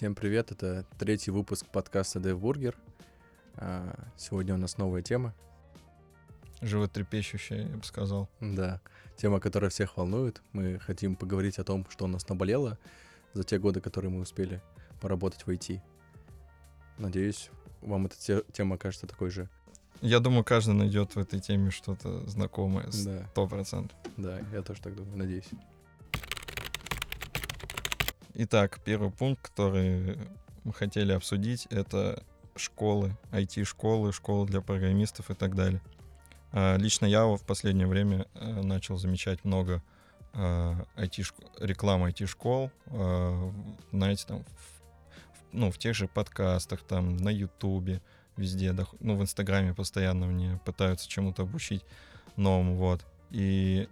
Всем привет, это третий выпуск подкаста DevBurger. А, Сегодня у нас новая тема. Животрепещущая, я бы сказал. Да, тема, которая всех волнует. Мы хотим поговорить о том, что у нас наболело за те годы, которые мы успели поработать в IT. Надеюсь, вам эта те- тема кажется такой же. Я думаю, каждый найдет в этой теме что-то знакомое, Да, сто процентов. да, я тоже так думаю, надеюсь. Итак, первый пункт, который мы хотели обсудить, это школы, IT-школы, школы для программистов и так далее. А, Лично я в последнее время э, начал замечать много IT рекламы IT-школ, э, знаете, там, ну, в тех же подкастах, там, на Ютубе, везде, ну, в Инстаграме постоянно мне пытаются чему-то обучить новому, вот. И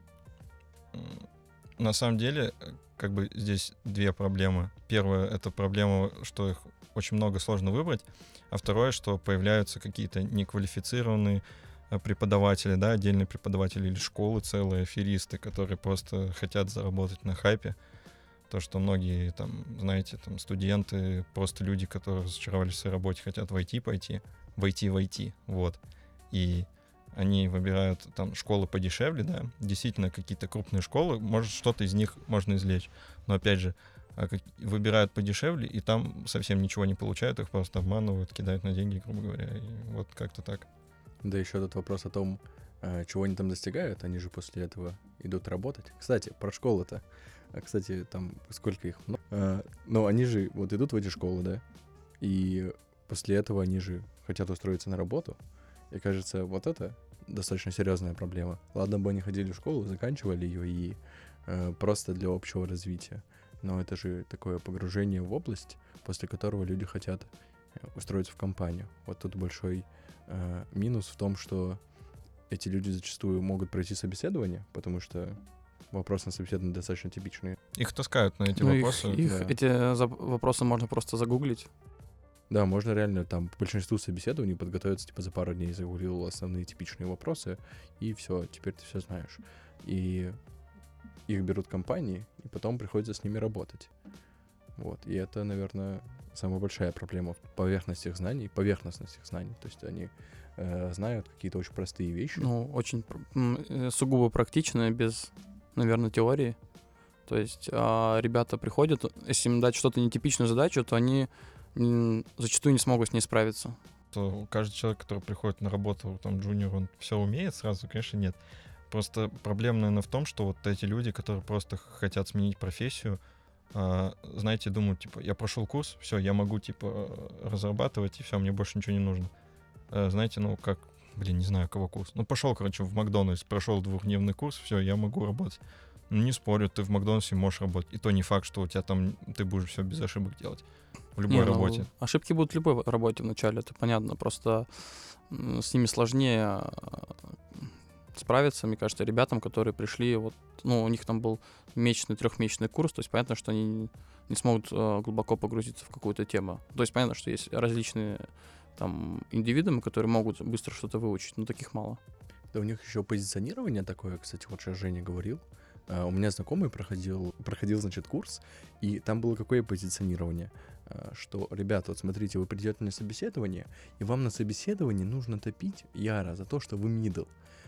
на самом деле, э, как бы здесь две проблемы. Первая — это проблема, что их очень много сложно выбрать, а второе, что появляются какие-то неквалифицированные э, преподаватели, да, отдельные преподаватели или школы целые, аферисты, которые просто хотят заработать на хайпе. То, что многие, там, знаете, там, студенты, просто люди, которые разочаровались в своей работе, хотят войти пойти, войти войти, вот. И они выбирают там школы подешевле, да, действительно какие-то крупные школы, может что-то из них можно извлечь, но опять же а выбирают подешевле и там совсем ничего не получают, их просто обманывают, кидают на деньги, грубо говоря, и вот как-то так. Да еще тут вопрос о том, э, чего они там достигают, они же после этого идут работать. Кстати, про школы-то. А, Кстати, там сколько их? А, Ну, они же вот идут в эти школы, да, и после этого они же хотят устроиться на работу. И кажется, вот это достаточно серьезная проблема. Ладно бы они ходили в школу, заканчивали ее и э, просто для общего развития. Но это же такое погружение в область, после которого люди хотят э, устроиться в компанию. Вот тут большой э, минус в том, что эти люди зачастую могут пройти собеседование, потому что вопросы на собеседование достаточно типичные. Их таскают на эти Ну, их- вопросы. их, да. эти за- вопросы можно просто загуглить. Да, можно реально там по большинству собеседований подготовиться, типа за пару дней загуглил основные типичные вопросы, и все, теперь ты все знаешь. И их берут компании, и потом приходится с ними работать. Вот, и это, наверное, самая большая проблема в поверхности их знаний, поверхностность их знаний. То есть они э, знают какие-то очень простые вещи. Ну, очень э, сугубо практично, без, наверное, теории. То есть а, ребята приходят, если им дать что-то нетипичную задачу, то они зачастую не смогут с ней справиться. что каждый человек, который приходит на работу, там, джуниор, он все умеет сразу, конечно, нет. Просто проблема, наверное, в том, что вот эти люди, которые просто хотят сменить профессию, а, знаете, думают, типа, я прошел курс, все, я могу, типа, разрабатывать, и все, мне больше ничего не нужно. А, знаете, ну, как, блин, не знаю, кого курс. Ну, пошел, короче, в Макдональдс, прошел двухдневный курс, все, я могу работать. Ну, не спорю, ты в Макдональдсе можешь работать. И то не факт, что у тебя там, ты будешь все без ошибок делать. В любой Не, ну, работе. ошибки будут в любой работе вначале, это понятно. Просто с ними сложнее а, справиться, мне кажется, ребятам, которые пришли, вот, ну, у них там был месячный, трехмесячный курс, то есть понятно, что они не смогут э, глубоко погрузиться в какую-то тему. То есть понятно, что есть различные там индивидуумы, которые могут быстро что-то выучить, но таких мало. Да у них еще позиционирование такое, кстати, вот сейчас Женя говорил. А, У меня знакомый проходил, проходил, значит, курс, и там было какое позиционирование, что, ребята, вот смотрите, вы придете на собеседование, и вам на собеседовании нужно топить яро за то, что вы middle.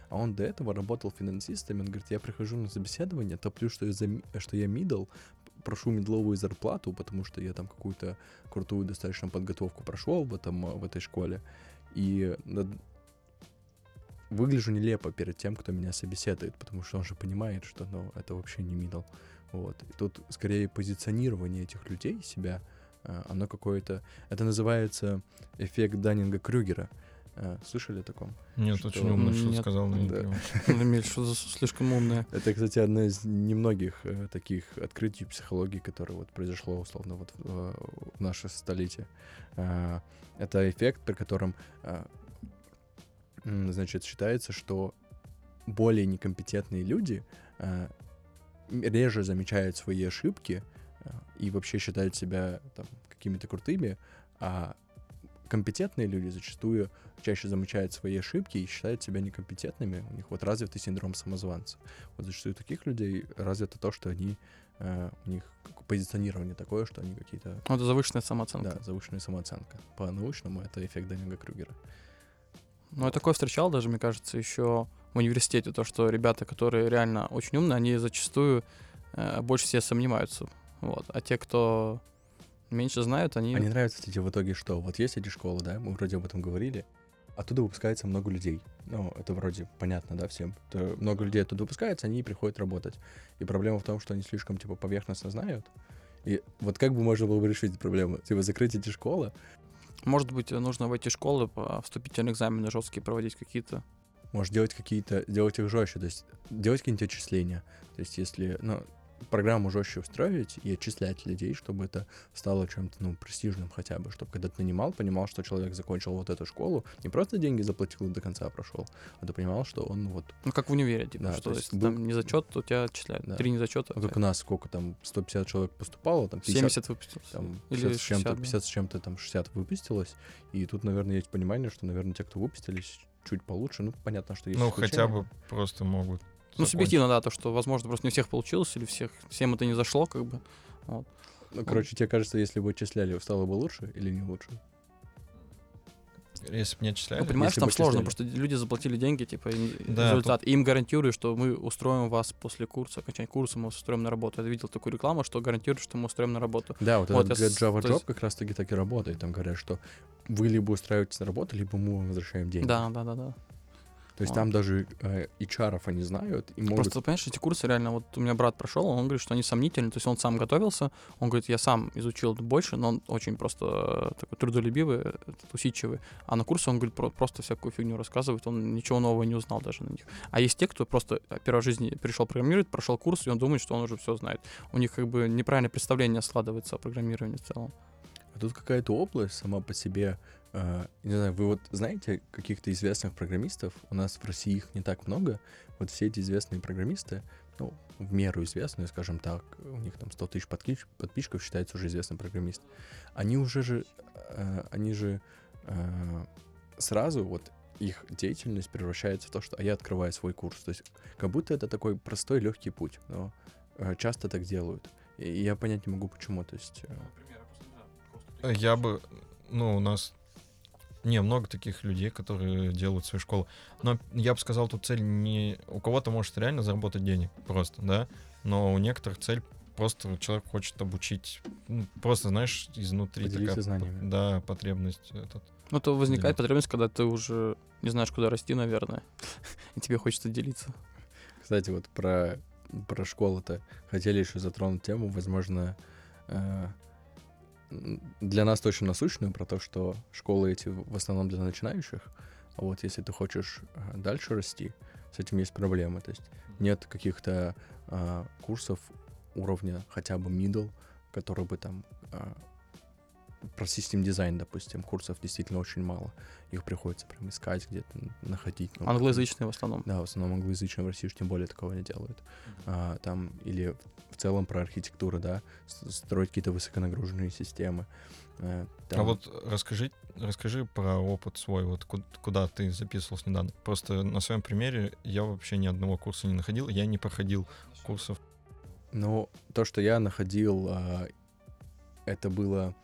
А он до этого работал финансистом, он говорит, я прихожу на собеседование, топлю, что я, за, что я middle, прошу middle овую зарплату, потому что я там какую-то крутую достаточно подготовку прошел в, этом, а, в этой школе, и выгляжу нелепо перед тем, кто меня собеседует, потому что он же понимает, что ну, это вообще не мидл. Вот. И тут скорее позиционирование этих людей себя, оно какое-то... Это называется эффект Даннинга-Крюгера. А, Слышали о таком? Нет, Что- очень умно, что Нет. сказал. Эмиль, что за слишком умное. Это, кстати, одно из немногих э, таких открытий психологии, которое вот произошло, условно, вот в, э, в наше столетие. Это эффект, при котором, значит, считается, что более некомпетентные люди реже замечают свои ошибки и вообще считают себя там, какими-то крутыми, а компетентные люди зачастую чаще замечают свои ошибки и считают себя некомпетентными. У них вот развитый синдром самозванца. Вот зачастую у таких людей развито то, что они э, у них позиционирование такое, что они какие-то... Ну, это завышенная самооценка. Да, завышенная самооценка. По-научному это эффект Данинга Крюгера. Ну, я такое встречал даже, мне кажется, еще в университете, то, что ребята, которые реально очень умные, они зачастую э, больше себя сомневаются. Вот. А те, кто меньше знают, они... Они нравятся эти в итоге что? Вот есть эти школы, да, мы вроде об этом говорили, оттуда выпускается много людей. Ну, это вроде понятно, да, всем. То много людей оттуда выпускается, они приходят работать. И проблема в том, что они слишком, типа, поверхностно знают. И вот как бы можно было бы решить эту проблему? Типа, закрыть эти школы, Может быть, нужно в эти школы по вступительные экзамены жесткие проводить какие-то. может делать какие-то, делать их жестче, то есть делать какие-нибудь отчисления. То есть если, ну, программу жестче устроить и отчислять людей, чтобы это стало чем-то, ну, престижным хотя бы, чтобы когда ты нанимал, понимал, что человек закончил вот эту школу, не просто деньги заплатил и до конца прошел, а ты понимал, что он вот, Ну, как в универе, типа, Да, что то есть если бу- там не зачет, то тебя отчисляют. Да. Три не зачета, ну, как у нас сколько там, 150 человек поступало, там 50, 70 выпустилось. там, Или 50 с чем-то, 60, да. 50 с чем-то, там 60 выпустилось, и тут, наверное, есть понимание, что, наверное, те, кто выпустились, чуть получше, ну, понятно, что есть Ну, хотя исключения. бы просто могут. Ну, закончить. субъективно, да, то, что, возможно, просто не у всех получилось, или всех, всем это не зашло, как бы. Вот. Ну, короче, тебе кажется, если бы отчисляли, стало бы лучше или не лучше? Если бы не отчисляли. Ну, понимаешь, если там сложно, потому что люди заплатили деньги, типа, и Да, результат. И им гарантируют, что мы устроим вас после курса, окончания курса, мы вас устроим на работу. Я видел такую рекламу, что гарантируют, что мы устроим на работу. Да, вот, Вот этот я Java Job есть- как раз-таки так и работает. Там говорят, что вы либо устраиваетесь на работу, либо мы вам возвращаем деньги. Да, да, да, да. То есть Вот. там даже э, HR они знают и могут... Просто, понимаешь, эти курсы реально, вот у меня брат прошел, он говорит, что они сомнительны, то есть он сам готовился, он говорит, я сам изучил больше, но он очень просто э, такой трудолюбивый, э, усидчивый, а на курсе он, говорит, про- просто всякую фигню рассказывает, он ничего нового не узнал даже на них. А есть те, кто просто э, первой жизни пришел программировать, прошел курс, и он думает, что он уже все знает. У них как бы неправильное представление складывается о программировании в целом. А тут какая-то область сама по себе... э, не знаю, вы вот знаете каких-то известных программистов? У нас в России их не так много. Вот все эти известные программисты, ну, в меру известные, скажем так, у них там 100 тысяч подпис- подписчиков считается уже известным программист. Они уже же... э, они же э, сразу вот их деятельность превращается в то, что а я открываю свой курс. То есть как будто это такой простой, легкий путь, но э, часто так делают. И я понять не могу, почему. То есть э, Я бы, ну, у нас не много таких людей, которые делают свои школы. Но я бы сказал, тут цель не... У кого-то может реально заработать денег просто, да? Но у некоторых цель просто человек хочет обучить, ну, просто, знаешь, изнутри Поделиться такая, знаниями. да, потребность этот. Ну, то возникает Делать. потребность, когда ты уже не знаешь, куда расти, наверное, и тебе хочется делиться. Кстати, вот про, про школу-то хотели еще затронуть тему, возможно, э, для нас точно насущную, про то, что школы эти в основном для начинающих, а вот если ты хочешь э, дальше расти, с этим есть проблемы. То есть нет каких-то э, курсов уровня хотя бы middle, которые бы там э, про систем дизайн, допустим, курсов действительно очень мало. Их приходится прям искать где-то, находить. Ну, Англоязычные в основном. да, в основном англоязычные в России уж тем более такого не делают. А, там или в целом про архитектуру, да, строить какие-то высоконагруженные системы. Э, А там- вот расскажи, расскажи про опыт свой, вот ку- куда ты записывался недавно. Просто на своем примере я вообще ни одного курса не находил, я не проходил курсов. Ну, то, что я находил, а, это было,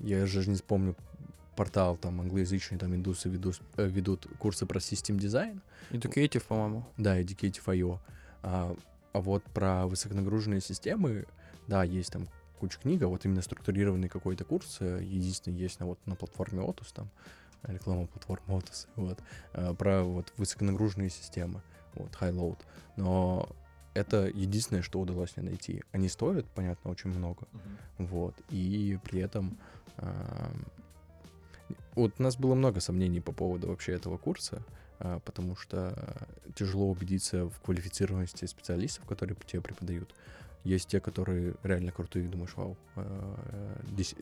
я же не вспомню портал там англоязычный, там индусы ведут, э, ведут курсы про систем дизайн, Educative, по-моему. да, Educative.io. А, а вот про высоконагруженные системы, да, есть там куча книг, а вот именно структурированный какой-то курс, э, единственный есть на, вот, на платформе Otus, там, реклама платформы Otus, вот, э, про вот высоконагруженные системы, вот, high-load. Но это единственное, что удалось мне найти. Они стоят, понятно, очень много, вот, и при этом вот у нас было много сомнений по поводу вообще этого курса, а, потому что тяжело убедиться в квалифицированности специалистов, которые тебе преподают. Есть те, которые реально крутые, думаешь, вау, э, дес-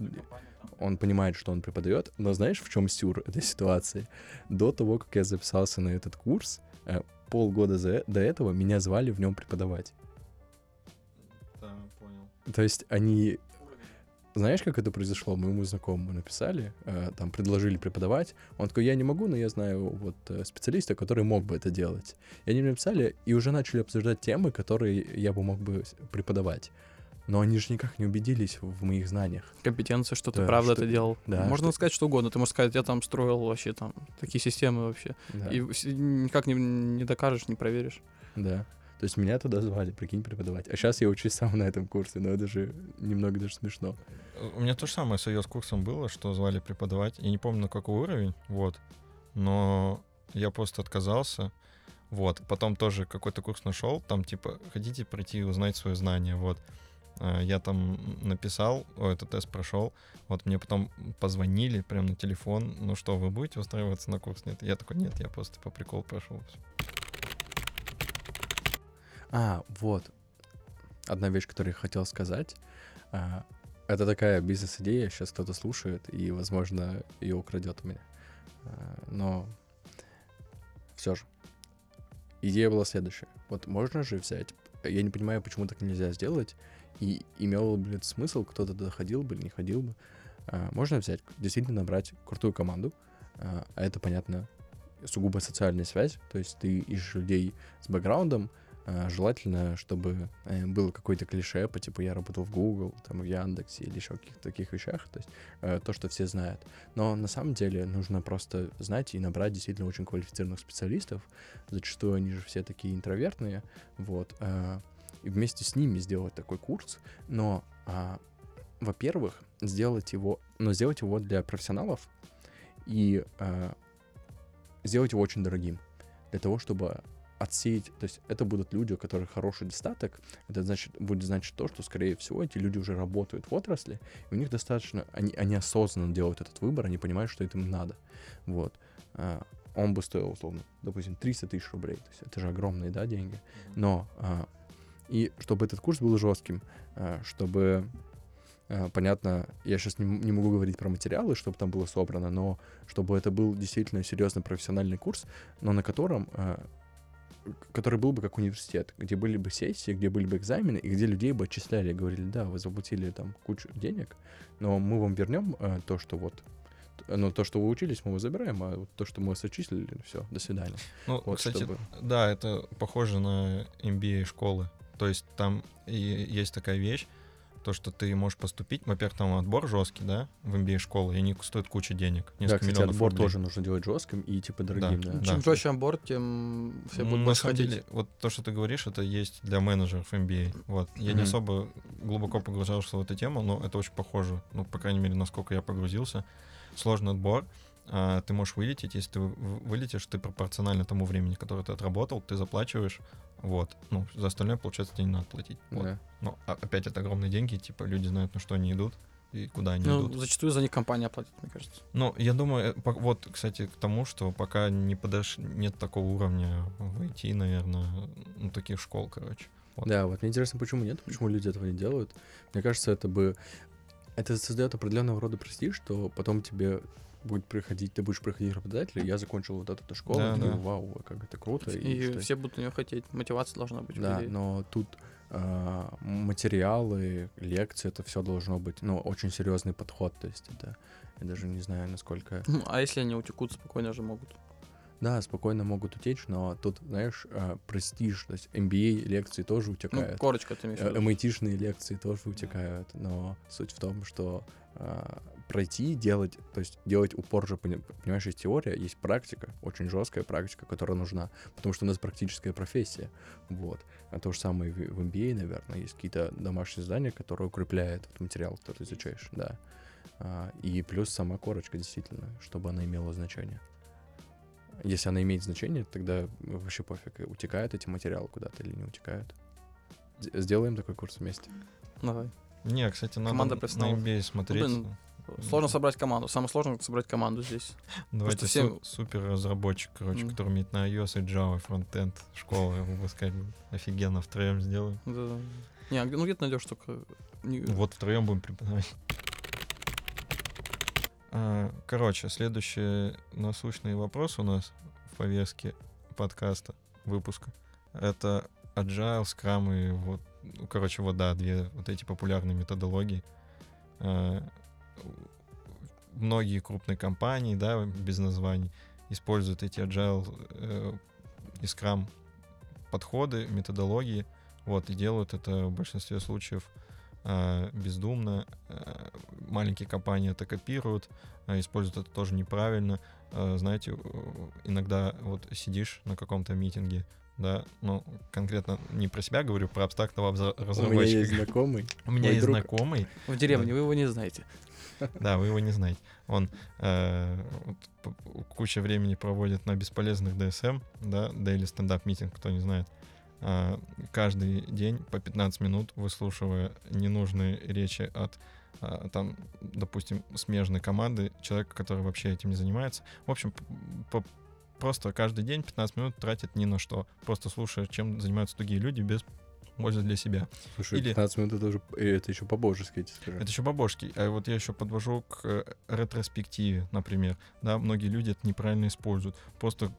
он понимает, что он преподает, но знаешь, в чем сюр этой ситуации? До того, как я записался на этот курс, э, полгода за- до этого меня звали в нем преподавать. Да, понял. То есть они... Знаешь, как это произошло? Моему знакомому написали, э, там предложили преподавать. Он такой, я не могу, но я знаю вот э, специалиста, который мог бы это делать. И они мне написали и уже начали обсуждать темы, которые я бы мог бы преподавать. Но они же никак не убедились в моих знаниях. Компетенция, что ты Да, правда что это делал. да, Можно что- сказать что угодно. Ты можешь сказать, я там строил вообще там такие системы вообще. Да. И никак не, не докажешь, не проверишь. Да. То есть меня туда звали, прикинь, преподавать. А сейчас я учусь сам на этом курсе, но это же немного даже смешно. У меня то же самое с iOS курсом было, что звали преподавать. Я не помню, на какой уровень, вот. Но я просто отказался. Вот. Потом тоже какой-то курс нашел, там типа, хотите прийти и узнать свои знания, вот. А, Я там написал, этот тест прошел, вот мне потом позвонили прямо на телефон, ну что, вы будете устраиваться на курс? Нет, я такой, нет, я просто по приколу прошел. А, вот. Одна вещь, которую я хотел сказать. а, это такая бизнес-идея, сейчас кто-то слушает, и, возможно, ее украдет у меня. А, но все же. Идея была следующая. Вот можно же взять... Я не понимаю, почему так нельзя сделать, и ли это смысл, кто-то туда ходил бы или не ходил бы. А, можно взять, действительно набрать крутую команду, а а это, понятно, сугубо социальная связь, то есть ты ищешь людей с бэкграундом, а, желательно, чтобы э, было какое-то клише по типу я работал в Google, там в Яндексе или еще каких-то таких вещах, то есть э, то, что все знают. Но на самом деле нужно просто знать и набрать действительно очень квалифицированных специалистов. Зачастую они же все такие интровертные, вот. И вместе с ними сделать такой курс, но, а, во-первых, сделать его, но сделать его для профессионалов и а, сделать его очень дорогим для того, чтобы отсеять, то есть это будут люди, у которых хороший достаток, это значит, будет значить то, что, скорее всего, эти люди уже работают в отрасли, и у них достаточно, они, они осознанно делают этот выбор, они понимают, что это им надо, вот. А, он бы стоил, условно, допустим, 300 тысяч рублей, то есть это же огромные, да, деньги, но а, и чтобы этот курс был жестким, а, чтобы а, Понятно, я сейчас не, могу говорить про материалы, чтобы там было собрано, но чтобы это был действительно серьезный профессиональный курс, но на котором, к- который был бы как университет, где были бы сессии, где были бы экзамены, и где людей бы отчисляли, говорили, да, вы заплатили там кучу денег, но мы вам вернем то, что вот, ну, то, что вы учились, мы вас забираем, а вот то, что мы вас отчислили, все, до свидания. Ну, Вот, кстати, чтобы- да, это похоже на MBA школы. То есть там и есть такая вещь, то, что ты можешь поступить, во-первых, там отбор жесткий, да, в MBA школы, и они стоят кучу денег, Да, несколько кстати, миллионов отбор рублей. тоже нужно делать жестким и типа дорогим, да. Да. Чем жестче онборд, тем все будут на больше самом хотеть. деле, вот то, что ты говоришь, это есть для менеджеров MBA. Вот. Я не Мгм. особо глубоко погружался в эту тему, но это очень похоже. Ну, по крайней мере, насколько я погрузился. Сложный отбор. А, ты можешь вылететь, если ты вы- вылетишь, ты пропорционально тому времени, которое ты отработал, ты заплачиваешь. Вот. Ну, за остальное, получается, тебе не надо платить. Вот. Да. Но а- опять это огромные деньги, типа люди знают, на что они идут и куда они Ну, идут. зачастую за них компания платит, мне кажется. Ну, я думаю, э, вот, кстати, к тому, что пока не подош... нет такого уровня в IT, наверное, ну, таких школ, короче. Вот. Да, вот мне интересно, почему нет, почему люди этого не делают. Мне кажется, это бы... Это создает определенного рода престиж, что потом тебе будет приходить, ты будешь приходить к работодателю, я закончил вот эту школу, Да, да. вау, как это круто. И, что- все будут нее хотеть. Мотивация должна быть. Да, но тут а, материалы, лекции, это все должно быть, ну, очень серьезный подход, то есть это, я даже не знаю, насколько... Ну, А если они утекут, спокойно же могут. Да, спокойно могут утечь, но тут, знаешь, а, престиж, то есть MBA лекции тоже Ну, утекают. корочка ты имеешь в Э. MIT-шные лекции тоже утекают, но суть в том, что а, пройти, делать, то есть делать упор же, пони- понимаешь, есть теория, есть практика, очень жесткая практика, которая нужна, потому что у нас практическая профессия, вот. А то же самое в, MBA, наверное, есть какие-то домашние задания, которые укрепляют этот материал, который ты изучаешь, да. А, и плюс сама корочка, действительно, чтобы она имела значение. Если она имеет значение, тогда вообще пофиг, утекают эти материалы куда-то или не утекают. Сделаем такой курс вместе. Давай. Не, кстати, надо Команда на. MBA смотреть. блин, Сложно собрать команду. Самое сложное — собрать команду здесь. Давайте всем- су- супер разработчик, короче, Мгм. который умеет на iOS и Java, фронтенд, школа его выпускать. Офигенно, втроем сделаем. Да. Не, а ну где ты найдешь только... Вот втроем будем преподавать. А, Короче, следующий насущный вопрос у нас в повестке подкаста, выпуска. Это Agile, Scrum и вот, ну, короче, вот да, две вот эти популярные методологии. А, Многие крупные компании, да, без названий, используют эти Agile э, и Scrum подходы, методологии, вот, и делают это в большинстве случаев э, бездумно. Э, маленькие компании это копируют, э, используют это тоже неправильно. Э, знаете, иногда вот сидишь на каком-то митинге, да, ну, конкретно не про себя говорю, про абстрактного разработчика. У меня есть знакомый. У меня есть друг. знакомый. В деревне, да. вы его не знаете. Да, вы его не знаете. Он э, вот, куча времени проводит на бесполезных DSM, да, Daily Stand Up Meeting, кто не знает. Э, каждый день по 15 минут выслушивая ненужные речи от э, там, допустим, смежной команды, человека, который вообще этим не занимается. В общем, по, просто каждый день 15 минут тратит ни на что, просто слушая, чем занимаются другие люди без пользы для себя. Слушай, Или... 15 минут это, уже, это еще по-божески, я тебе скажу. Это еще по-божески. А вот я еще подвожу к э, ретроспективе, например. Да, многие люди это неправильно используют. Просто,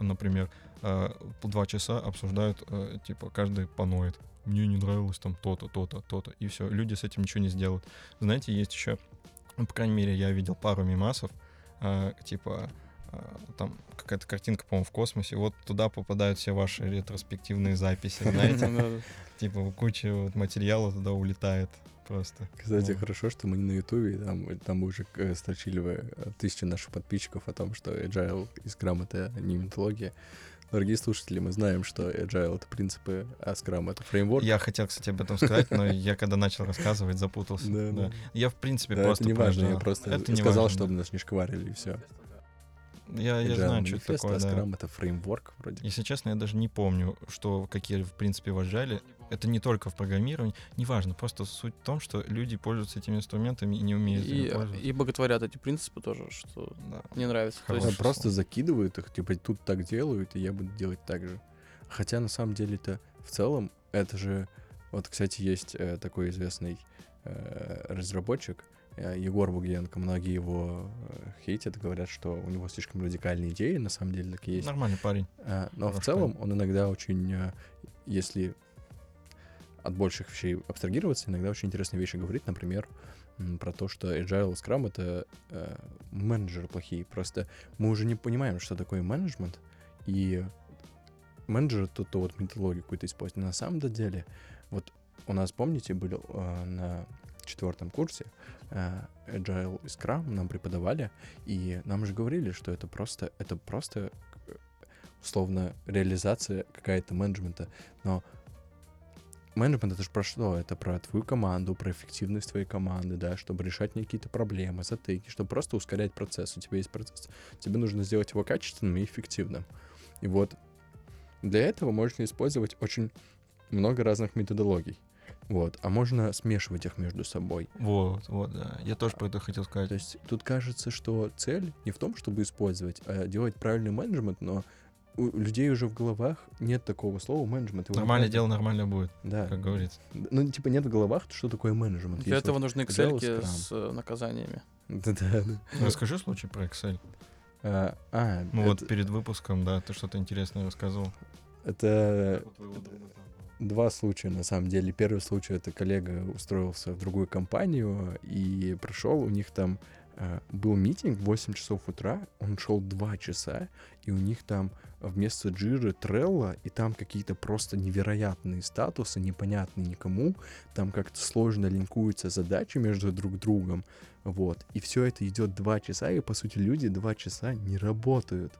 например, э, по два часа обсуждают, э, типа, каждый поноет. Мне не нравилось там то-то, то-то, то-то. И все. Люди с этим ничего не сделают. Знаете, есть еще, ну, по крайней мере, я видел пару мимасов, типа, а, там какая-то картинка, по-моему, в космосе, вот туда попадают все ваши ретроспективные записи, знаете? Типа куча вот материала туда улетает просто. Кстати, хорошо, что мы не на Ютубе, там, там уже э, строчили вы э, тысячи наших подписчиков о том, что Agile и Scrum — это не методология. Дорогие слушатели, мы знаем, что Agile — это принципы, а Scrum — это фреймворк. Я хотел, кстати, об этом сказать, но я когда начал рассказывать, запутался. Да, Я, в принципе, просто... Это не важно, я просто сказал, чтобы нас не шкварили, и все. Я, я знаю, что это такое, да. Scrum — это фреймворк вроде. Если честно, я даже не помню, что какие, в принципе, вожали. Это не только в программировании, неважно, просто суть в том, что люди пользуются этими инструментами и не умеют и, пользоваться. И боготворят эти принципы тоже, что да. не нравится. То есть... Просто закидывают их, типа, тут так делают, и я буду делать так же. Хотя, на самом деле-то, в целом, это же... Вот, кстати, есть э, такой известный э, разработчик, Э, Егор Бугенко, многие его э, хейтят, говорят, что у него слишком радикальные идеи, на самом деле так и есть. Нормальный парень. Э, но Хороший в целом парень. он иногда очень, если от больших вещей абстрагироваться, иногда очень интересные вещи говорит, например, про то, что Agile Scrum — это э, менеджеры плохие. Просто мы уже не понимаем, что такое менеджмент, и менеджер то вот методологию какую-то использует. На самом деле, вот у нас, помните, был э, на четвертом курсе э, Agile и Scrum нам преподавали, и нам же говорили, что это просто, это просто э, условно реализация какая-то менеджмента, но менеджмент это же про что? Это про твою команду, про эффективность твоей команды, да, чтобы решать какие-то проблемы, затыки, чтобы просто ускорять процесс. У тебя есть процесс. Тебе нужно сделать его качественным и эффективным. И вот для этого можно использовать очень много разных методологий. Вот, а можно смешивать их между собой. Вот, вот, да. Я тоже про это хотел сказать. То есть тут кажется, что цель не в том, чтобы использовать, а делать правильный менеджмент, но у людей уже в головах нет такого слова менеджмент. Нормальное дело нормально будет, да. как говорится. Ну, типа нет в головах, что такое менеджмент. Для Есть этого вот нужны Excel с э, наказаниями. Да-да. Расскажи случай про Excel. А, а, ну это... вот перед выпуском, да, ты что-то интересное рассказывал. Это два случая, на самом деле. Первый случай — это коллега устроился в другую компанию и прошел, у них там был митинг в 8 часов утра, он шел 2 часа, и у них там вместо джиры Трелла, и там какие-то просто невероятные статусы, непонятные никому, там как-то сложно линкуются задачи между друг другом, вот, и все это идет 2 часа, и, по сути, люди 2 часа не работают,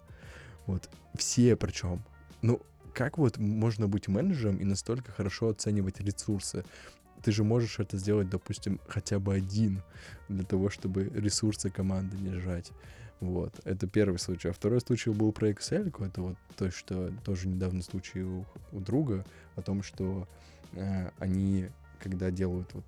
вот, все причем, ну, как вот можно быть менеджером и настолько хорошо оценивать ресурсы? Ты же можешь это сделать, допустим, хотя бы один для того, чтобы ресурсы команды держать. Вот, это первый случай. А второй случай был про Excel, это вот то, что тоже недавно случай у, у друга, о том, что э, они когда делают вот...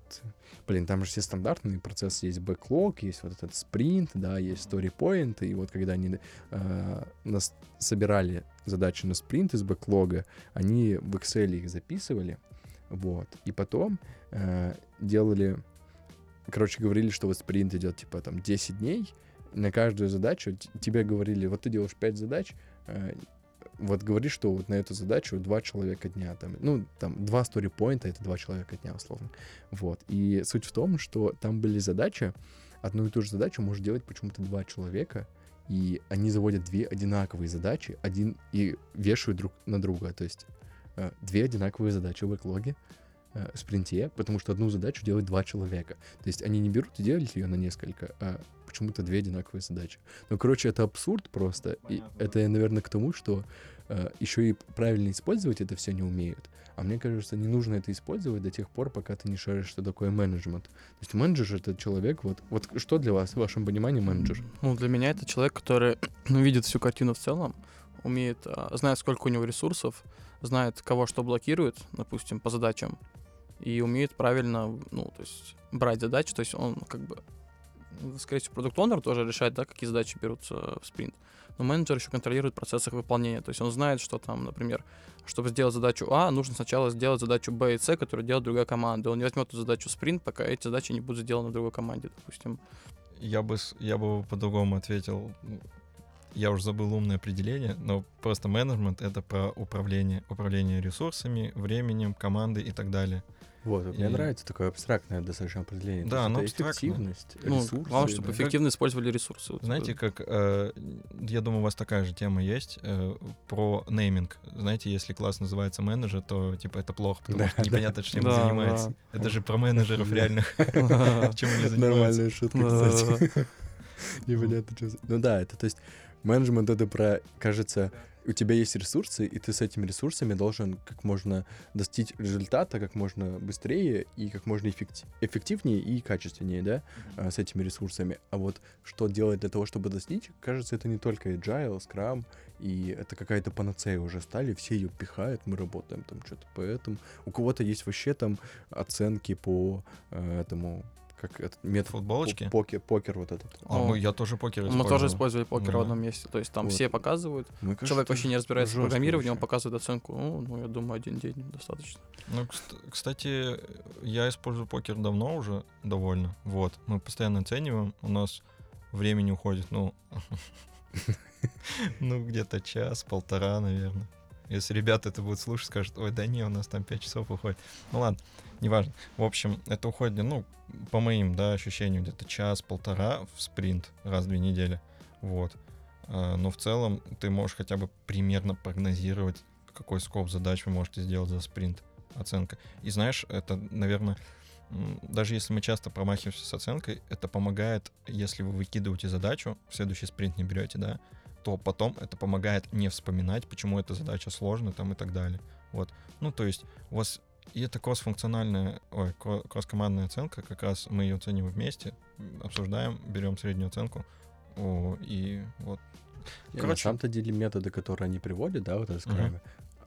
Блин, там же все стандартные процессы. Есть бэклог, есть вот этот спринт, да, есть story И вот когда они э, нас собирали задачи на спринт из бэклога, они в Excel их записывали, вот. И потом э, делали... Короче, говорили, что вот спринт идет, типа, там, 10 дней, на каждую задачу тебе говорили, вот ты делаешь 5 задач, э, вот говоришь, что вот на эту задачу два человека дня, там, ну, там, два сторипоинта — это два человека дня, условно. Вот. И суть в том, что там были задачи, одну и ту же задачу может делать почему-то два человека, и они заводят две одинаковые задачи, один и вешают друг на друга, то есть две одинаковые задачи в бэклоге, э, спринте, потому что одну задачу делает два человека. То есть они не берут и делают ее на несколько, а почему-то две одинаковые задачи. Ну, короче, это абсурд просто. И это, наверное, к тому, что э, еще и правильно использовать это все не умеют. А мне кажется, не нужно это использовать до тех пор, пока ты не шаришь, что такое менеджмент. То есть менеджер — это человек, вот, вот что для вас, в вашем понимании, менеджер? Ну, для меня это человек, который ну, видит всю картину в целом, умеет, а, знает, сколько у него ресурсов, знает, кого что блокирует, допустим, по задачам, и умеет правильно, ну, то есть брать задачи, то есть он как бы, ну, скорее всего, продукт онер тоже решает, да, какие задачи берутся в спринт. Но менеджер еще контролирует процесс их выполнения, то есть он знает, что там, например, чтобы сделать задачу А, нужно сначала сделать задачу Б и С, которую делает другая команда. Он не возьмет эту задачу спринт, пока эти задачи не будут сделаны в другой команде, допустим. Я бы, я бы по-другому ответил. Я уже забыл умное определение, но просто менеджмент — это про управление. Управление ресурсами, временем, командой и так далее. Вот, вот мне И- нравится такое абстрактное достаточно определение. Да, оно это эффективность, Ну, ресурсы. главное, чтобы да. эффективно использовали ресурсы. Вот, Знаете, э, как, э, я думаю, у вас такая же тема есть э, про нейминг. Знаете, если класс называется менеджер, то типа это плохо, потому Да, что да. непонятно, чем Да, занимается. да. Это же про менеджеров Да. реальных, чем они занимаются. Нормальная шутка, кстати. Да. Непонятно, что... за- Ну да, это то есть менеджмент это про, кажется, у тебя есть ресурсы, и ты с этими ресурсами должен как можно достичь результата как можно быстрее и как можно эффекти- эффективнее и качественнее, да, а, с этими ресурсами. А вот что делать для того, чтобы достичь, кажется, это не только agile, scrum, и это какая-то панацея уже стали, все ее пихают, мы работаем там что-то поэтому. У кого-то есть вообще там оценки по э, этому, как этот метод Футболочки? по- покер, покер вот этот. А, О. мы- я тоже покер Мы тоже использовал. использовали покер в Да. одном месте. То есть там Вот. все показывают. Мне кажется, Человек вообще не разбирается в программировании, он вообще. показывает оценку. Ну, ну, я думаю, один день достаточно. Ну, кст- кстати, я использую покер давно уже, довольно. Вот. Мы постоянно оцениваем. У нас времени уходит, ну, ну, где-то час, полтора, наверное. Если ребята это будут слушать, скажут, ой, да не, у нас там 5 часов уходит. Ну ладно, неважно. В общем, это уходит, ну, по моим, да, ощущениям, где-то час-полтора в спринт раз в две недели. Вот. А, Но в целом ты можешь хотя бы примерно прогнозировать, какой скоп задач вы можете сделать за спринт оценка. И знаешь, это, наверное, даже если мы часто промахиваемся с оценкой, это помогает, если вы выкидываете задачу, в следующий спринт не берете, да, то потом это помогает не вспоминать, почему эта задача сложная там и так далее. Вот. Ну, то есть у вас и это кросс-функциональная, ой, кро- кросс-командная оценка, как раз мы ее оцениваем вместе, обсуждаем, берем среднюю оценку, о, и вот. На Короче- самом-то деле методы, которые они приводят, да, вот это скраме,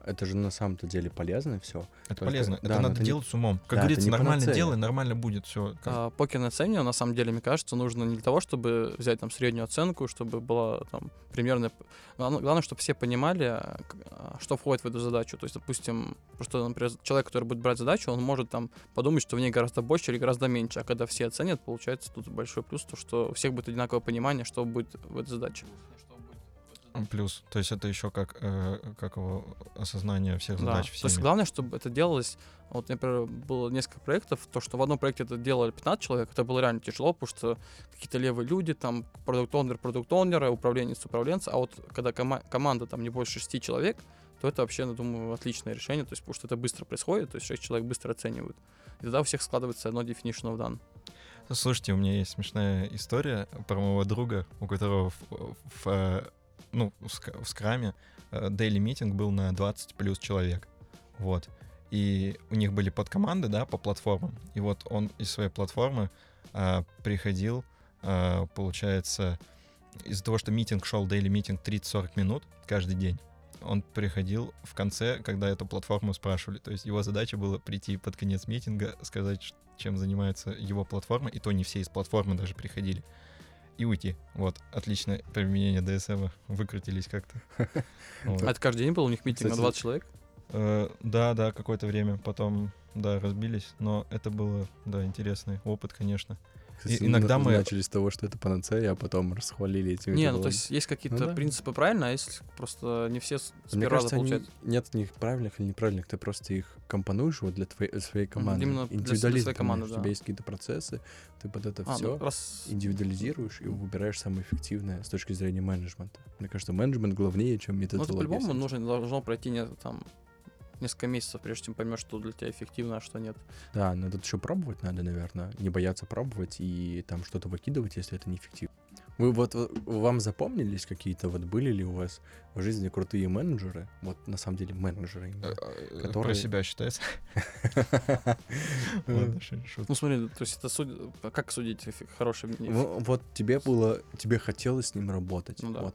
это же на самом-то деле полезно все. Это Только- полезно. да, это надо это не- делать с умом. Как Да, говорится, нормально панацея. делай, нормально будет все. А покерное оценивание, на самом деле, мне кажется, нужно не для того, чтобы взять там среднюю оценку, чтобы была там примерно... Главное, главное, чтобы все понимали, а, а, что входит в эту задачу. То есть, допустим, просто, например, человек, который будет брать задачу, он может там подумать, что в ней гораздо больше или гораздо меньше. А когда все оценят, получается тут большой плюс, то, что у всех будет одинаковое понимание, что будет в этой задаче. Плюс. То есть это еще как, э, как его осознание всех Да. задач То есть всеми. главное, чтобы это делалось. Вот, например, было несколько проектов, то, что в одном проекте это делали 15 человек, это было реально тяжело, потому что какие-то левые люди, там, продукт-оунер, продукт-оунера, управленец, управленца, а вот когда кома- команда там не больше 6 человек, то это вообще, я думаю, отличное решение, то есть потому что это быстро происходит, то есть 6 человек быстро оценивают. И тогда у всех складывается одно definition of done. Слушайте, у меня есть смешная история про моего друга, у которого в, в, э, ну, в, скраме дейли митинг был на 20 плюс человек. Вот. И у них были подкоманды, да, по платформам. И вот он из своей платформы а, приходил, а, получается, из-за того, что митинг шел, дейли митинг 30-40 минут каждый день, он приходил в конце, когда эту платформу спрашивали. То есть его задача была прийти под конец митинга, сказать, чем занимается его платформа, и то не все из платформы даже приходили, и уйти. Вот, отличное применение DSM, выкрутились как-то. А это каждый день был у них митинг на Кстати, 20 человек? Э, Да, да, какое-то время потом, да, разбились, но это было, да, интересный опыт, конечно. Кстати, иногда мы- начали с того, что это панацея, а потом расхвалили эти Не, ну то есть есть какие-то Ну да. принципы правильно, а есть просто не все с, Мне кажется, они- получается. нет в них правильных или неправильных, ты просто их компонуешь вот для твоей, своей команды. именно для с- для Индивидуализм, своей команды, знаешь, У да. тебя есть какие-то процессы, ты под это А, все ну, раз... индивидуализируешь и выбираешь самое эффективное с точки зрения менеджмента. Мне кажется, менеджмент главнее, чем Ну, методология. по-любому вся. нужно, должно пройти не, там, несколько месяцев, прежде чем поймешь, что для тебя эффективно, а что нет. Да, но тут еще пробовать надо, наверное. Не бояться пробовать и там что-то выкидывать, если это неэффективно. Вы вот э, вам запомнились какие-то, вот были ли у вас в жизни крутые менеджеры? Вот на самом деле менеджеры. именно, Э, э, которые- Про себя считается. Ну смотри, то есть это как судить хороший Вот тебе было, тебе хотелось с ним работать. Ну да.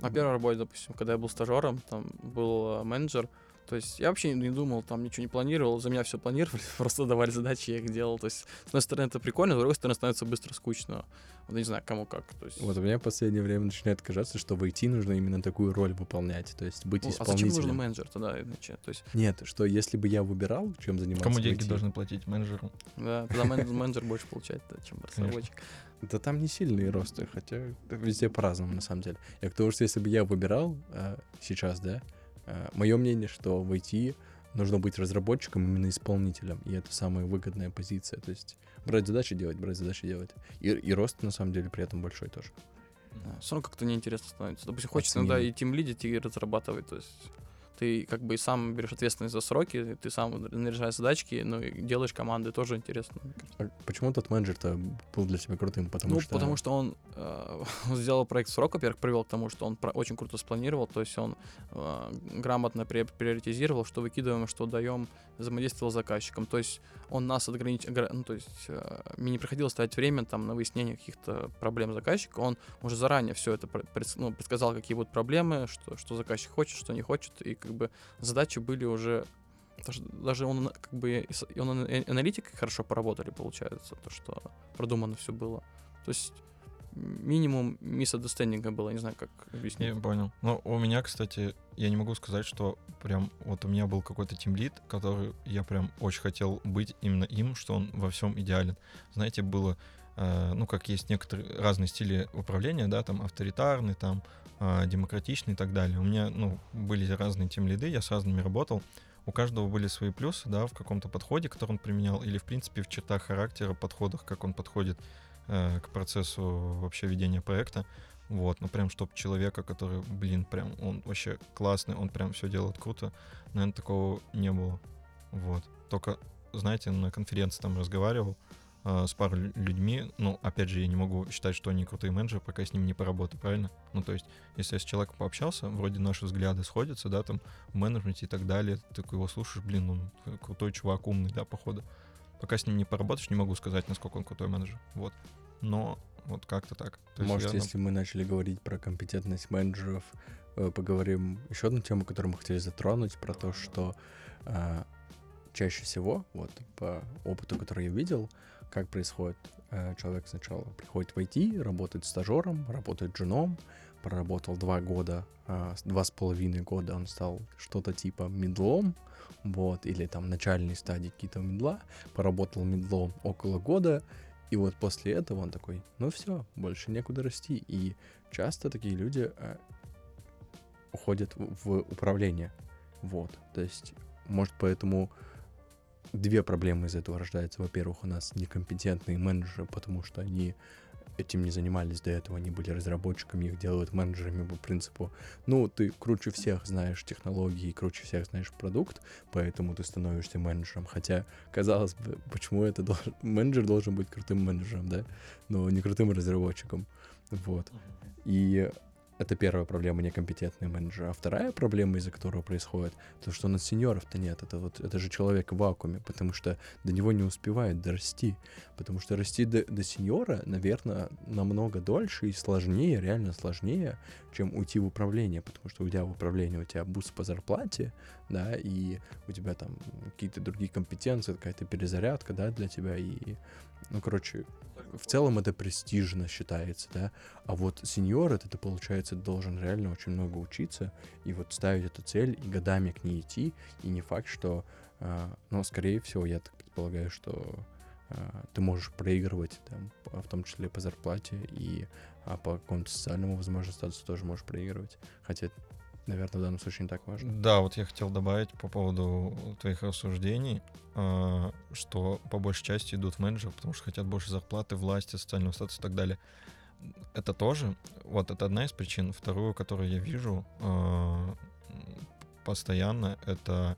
На первой работе, допустим, когда я был стажером, там был менеджер, то есть я вообще не думал, там ничего не планировал, за меня все планировали, просто давали задачи, я их делал. То есть, с одной стороны, это прикольно, с другой стороны, становится быстро скучно. Вот я не знаю, кому как. То есть, Вот у меня в последнее время начинает казаться, что в IT нужно именно такую роль выполнять, то есть быть ну, а зачем нужен исполнителем. менеджер тогда иначе? То есть, Нет, что если бы я выбирал, чем заниматься Кому деньги IT, должны платить? Менеджеру? да, тогда мен- менеджер больше получает, чем разработчик. Да там не сильные росты, хотя везде по-разному на самом деле. Я к тому, что если бы я выбирал э, сейчас, да, мое мнение, что в IT нужно быть разработчиком именно исполнителем, и это самая выгодная позиция. То есть брать задачи делать, брать задачи делать. И, и рост на самом деле при этом большой тоже. Все равно как-то неинтересно становится. Допустим, хочется иногда и тим лидить, и разрабатывать. То есть ты как бы и сам берешь ответственность за сроки, ты сам наряжаешь задачки, ну и делаешь команды, тоже интересно. А почему тот менеджер-то был для тебя крутым? Потому ну, что... потому что он э, сделал проект в срок, во-первых, привел к тому, что он про- очень круто спланировал, то есть он э, грамотно приоритизировал, что выкидываем, что даем, взаимодействовал с заказчиком. То есть он нас ограничил, ну, то есть э, мне не приходилось тратить время там на выяснение каких-то проблем заказчика, он уже заранее все это ну, предсказал, какие будут проблемы, что, что заказчик хочет, что не хочет, и как бы задачи были уже даже, он как бы он аналитикой хорошо поработали, получается, то, что продумано все было. То есть минимум миссадестендинга было, не знаю, как объяснить. Я понял. Ну, у меня, кстати, я не могу сказать, что прям вот у меня был какой-то тимлид, который я прям очень хотел быть именно им, что он во всем идеален. Знаете, было, э, ну, как есть некоторые разные стили управления, да, там авторитарный, там э, демократичный и так далее. У меня, ну, были разные тимлиды, я с разными работал. У каждого были свои плюсы, да, в каком-то подходе, который он применял, или, в принципе, в чертах характера, подходах, как он подходит э, к процессу вообще ведения проекта. Вот, ну прям, чтоб человека, который, блин, прям, он вообще классный, он прям все делает круто, наверное, такого не было. Вот. Только, знаете, на конференции там разговаривал э, с парой лю- людьми, ну, опять же, я не могу считать, что они крутые менеджеры, пока я с ними не поработаю, правильно? Ну, то есть, если я с человеком пообщался, вроде наши взгляды сходятся, да, там, в менеджменте и так далее, ты его слушаешь, блин, он крутой чувак, умный, да, походу. Пока с ним не поработаешь, не могу сказать, насколько он крутой менеджер. Вот. Но вот как-то так. То есть Может, я, если мы начали говорить про компетентность менеджеров, э, поговорим еще одну тему, которую мы хотели затронуть, про то, что а, чаще всего, вот по опыту, который я видел, как происходит, э, человек сначала приходит в IT, работает стажером, работает джуном, проработал два года, а, два с половиной года он стал что-то типа медлом, вот, или там начальной стадии какие-то медла, поработал медлом около года, и вот после этого он такой, ну все, больше некуда расти. И часто такие люди э, уходят в управление. Вот. То есть, может, поэтому две проблемы из этого рождаются. Во-первых, у нас некомпетентные менеджеры, потому что они этим не занимались до этого, они были разработчиками, их делают менеджерами по принципу, ну, ты круче всех знаешь технологии, круче всех знаешь продукт, поэтому ты становишься менеджером. Хотя, казалось бы, почему это должен... менеджер должен быть крутым менеджером, да, но не крутым разработчиком. Вот. И это первая проблема некомпетентный менеджер. А вторая проблема, из-за которой происходит, то, что у нас сеньоров-то нет. Это вот это же человек в вакууме, потому что до него не успевает дорасти. Потому что расти до, до сеньора, наверное, намного дольше и сложнее, реально сложнее, чем уйти в управление. Потому что уйдя в управление, у тебя boost по зарплате, да, и у тебя там какие-то другие компетенции, какая-то перезарядка, да, для тебя. И, ну, короче, в целом это престижно считается, да. А вот senior, это ты, получается, должен реально очень много учиться и вот ставить эту цель и годами к ней идти. И не факт, что, а, ну, скорее всего, я так предполагаю, что а, ты можешь проигрывать, там, по- в том числе по зарплате и а, по какому-то социальному, возможно, статусу тоже можешь проигрывать. Хотя, наверное, в данном случае не так важно. Да, вот я хотел добавить по поводу твоих рассуждений, а, что по большей части идут менеджеры, потому что хотят больше зарплаты, власти, социального статуса и так далее. Это тоже, вот это одна из причин. Вторую, которую я вижу а, постоянно, это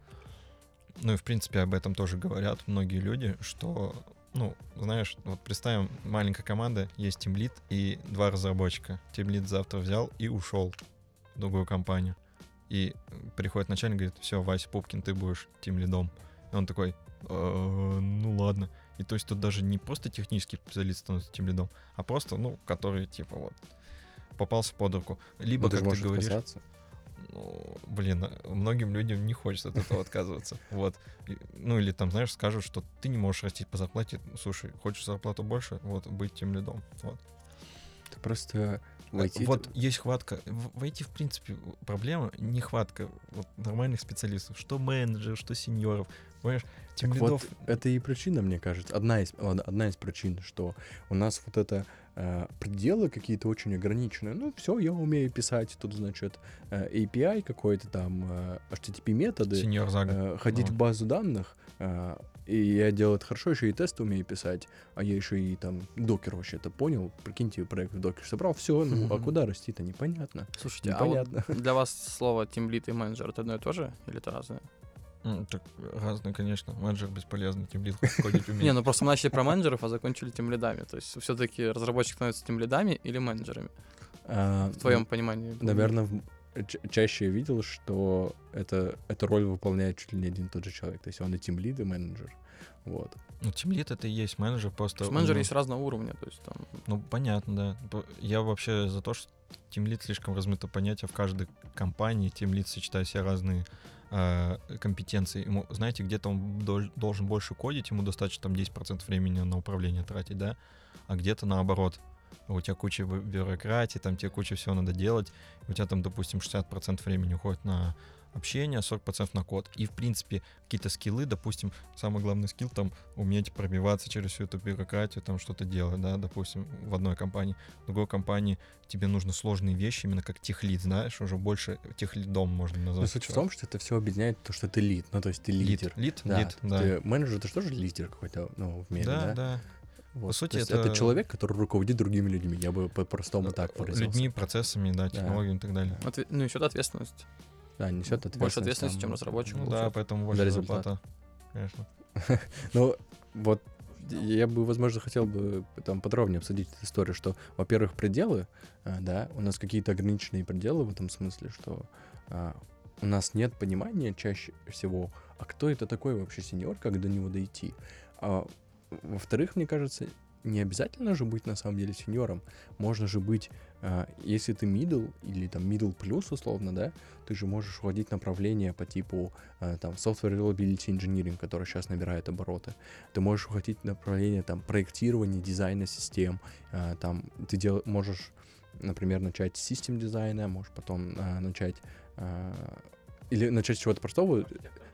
ну и в принципе об этом тоже говорят многие люди, что, ну, знаешь, вот представим, маленькая команда, есть тимлит и два разработчика. Тимлит завтра взял и ушел в другую компанию. И приходит начальник, говорит, все, Вася Пупкин, ты будешь тимлидом. И он такой, «Э, ну ладно. И то есть тут даже не просто технический специалист становится тимлидом, а просто, ну, который, типа, вот, попался под руку. Либо, Ну, ты как ты говоришь, отказаться. ну, блин, а многим людям не хочется от этого отказываться. Вот. Ну, или там, знаешь, скажут, что ты не можешь расти по зарплате. Слушай, хочешь зарплату больше? Вот, быть тем лидом. Вот. Ты просто войти... Вот есть хватка. Войти, в принципе, проблема нехватка вот, нормальных специалистов. Что менеджеров, что сеньоров. Понимаешь, тем лидов... вот, это и причина, мне кажется, одна из, одна из причин, что у нас вот это э, пределы какие-то очень ограниченные. Ну, все, я умею писать, тут, значит, э, API какой-то там, э, HTTP методы, Сеньор э, ходить Ну. в базу данных, э, и я делаю это хорошо, еще и тесты умею писать, а я еще и там докер вообще-то понял, прикиньте, проект в докер собрал, все, ну, а Мгм. куда расти-то, непонятно. Слушайте, а вот Непонятно. для вас слово тимлит и менеджер это одно и то же или это разное? М, Так, разные, конечно. Менеджер бесполезный, тем лид ходить умеет. Не, ну просто мы начали про менеджеров, а закончили тем лидами. То есть все-таки разработчик становится тем лидами или менеджерами? А, В твоем понимании. Наверное, чаще я видел, что это, эту роль выполняет чуть ли не один и тот же человек. То есть он и тимлид, и менеджер. Вот. Ну, тем лид это и есть менеджер, То просто... есть менеджеры ну, есть разного уровня. То есть там Ну, понятно, да. Я вообще за то, что тимлит слишком размыто понятие. В каждой компании тимлит сочетает в себе разные э, компетенции. Ему, знаете, где-то он дол- должен больше кодить, ему достаточно там 10% времени на управление тратить, да? А где-то наоборот. У тебя куча бю- бюрократии, там тебе куча всего надо делать. У тебя там, допустим, 60% времени уходит на общение, 40% на код. И, в принципе, какие-то скиллы, допустим, самый главный скилл там уметь пробиваться через всю эту бюрократию, там что-то делать, да, допустим, в одной компании. В другой компании тебе нужны сложные вещи, именно как техлид, знаешь, уже больше техлидом можно Но назвать. суть в том, что это все объединяет то, что ты лид. Ну, то есть ты Лид, лидер. лид, Да, лид, то есть да. ты менеджер, это же тоже лидер какой-то, ну, в мире, Да, да? да. Вот. По сути, это- это человек, который руководит другими людьми. Я бы по-простому так выразился. Людьми, процессами, да, технологиями и так далее. отве- ну, несет ответственность. Да, несет ответственность. Больше ответственности, там, чем разработчик. Ну получает. да, поэтому За больше результат. зарплата. Конечно. Ну, вот я бы, возможно, хотел бы там подробнее обсудить эту историю, что, во-первых, пределы, а, да, у нас какие-то ограниченные пределы в этом смысле, что а, у нас нет понимания чаще всего, а кто это такой вообще сеньор, как до него дойти. А, во-вторых, мне кажется, не обязательно же быть на самом деле сеньором. Можно же быть, а, если ты middle или там middle плюс условно, да, ты же можешь вводить направление по типу а, там software reliability engineering, который сейчас набирает обороты. Ты можешь уходить направление там проектирования, дизайна систем. а, там ты дел, можешь, например, начать с систем дизайна, можешь потом а, начать а, или начать с чего-то простого.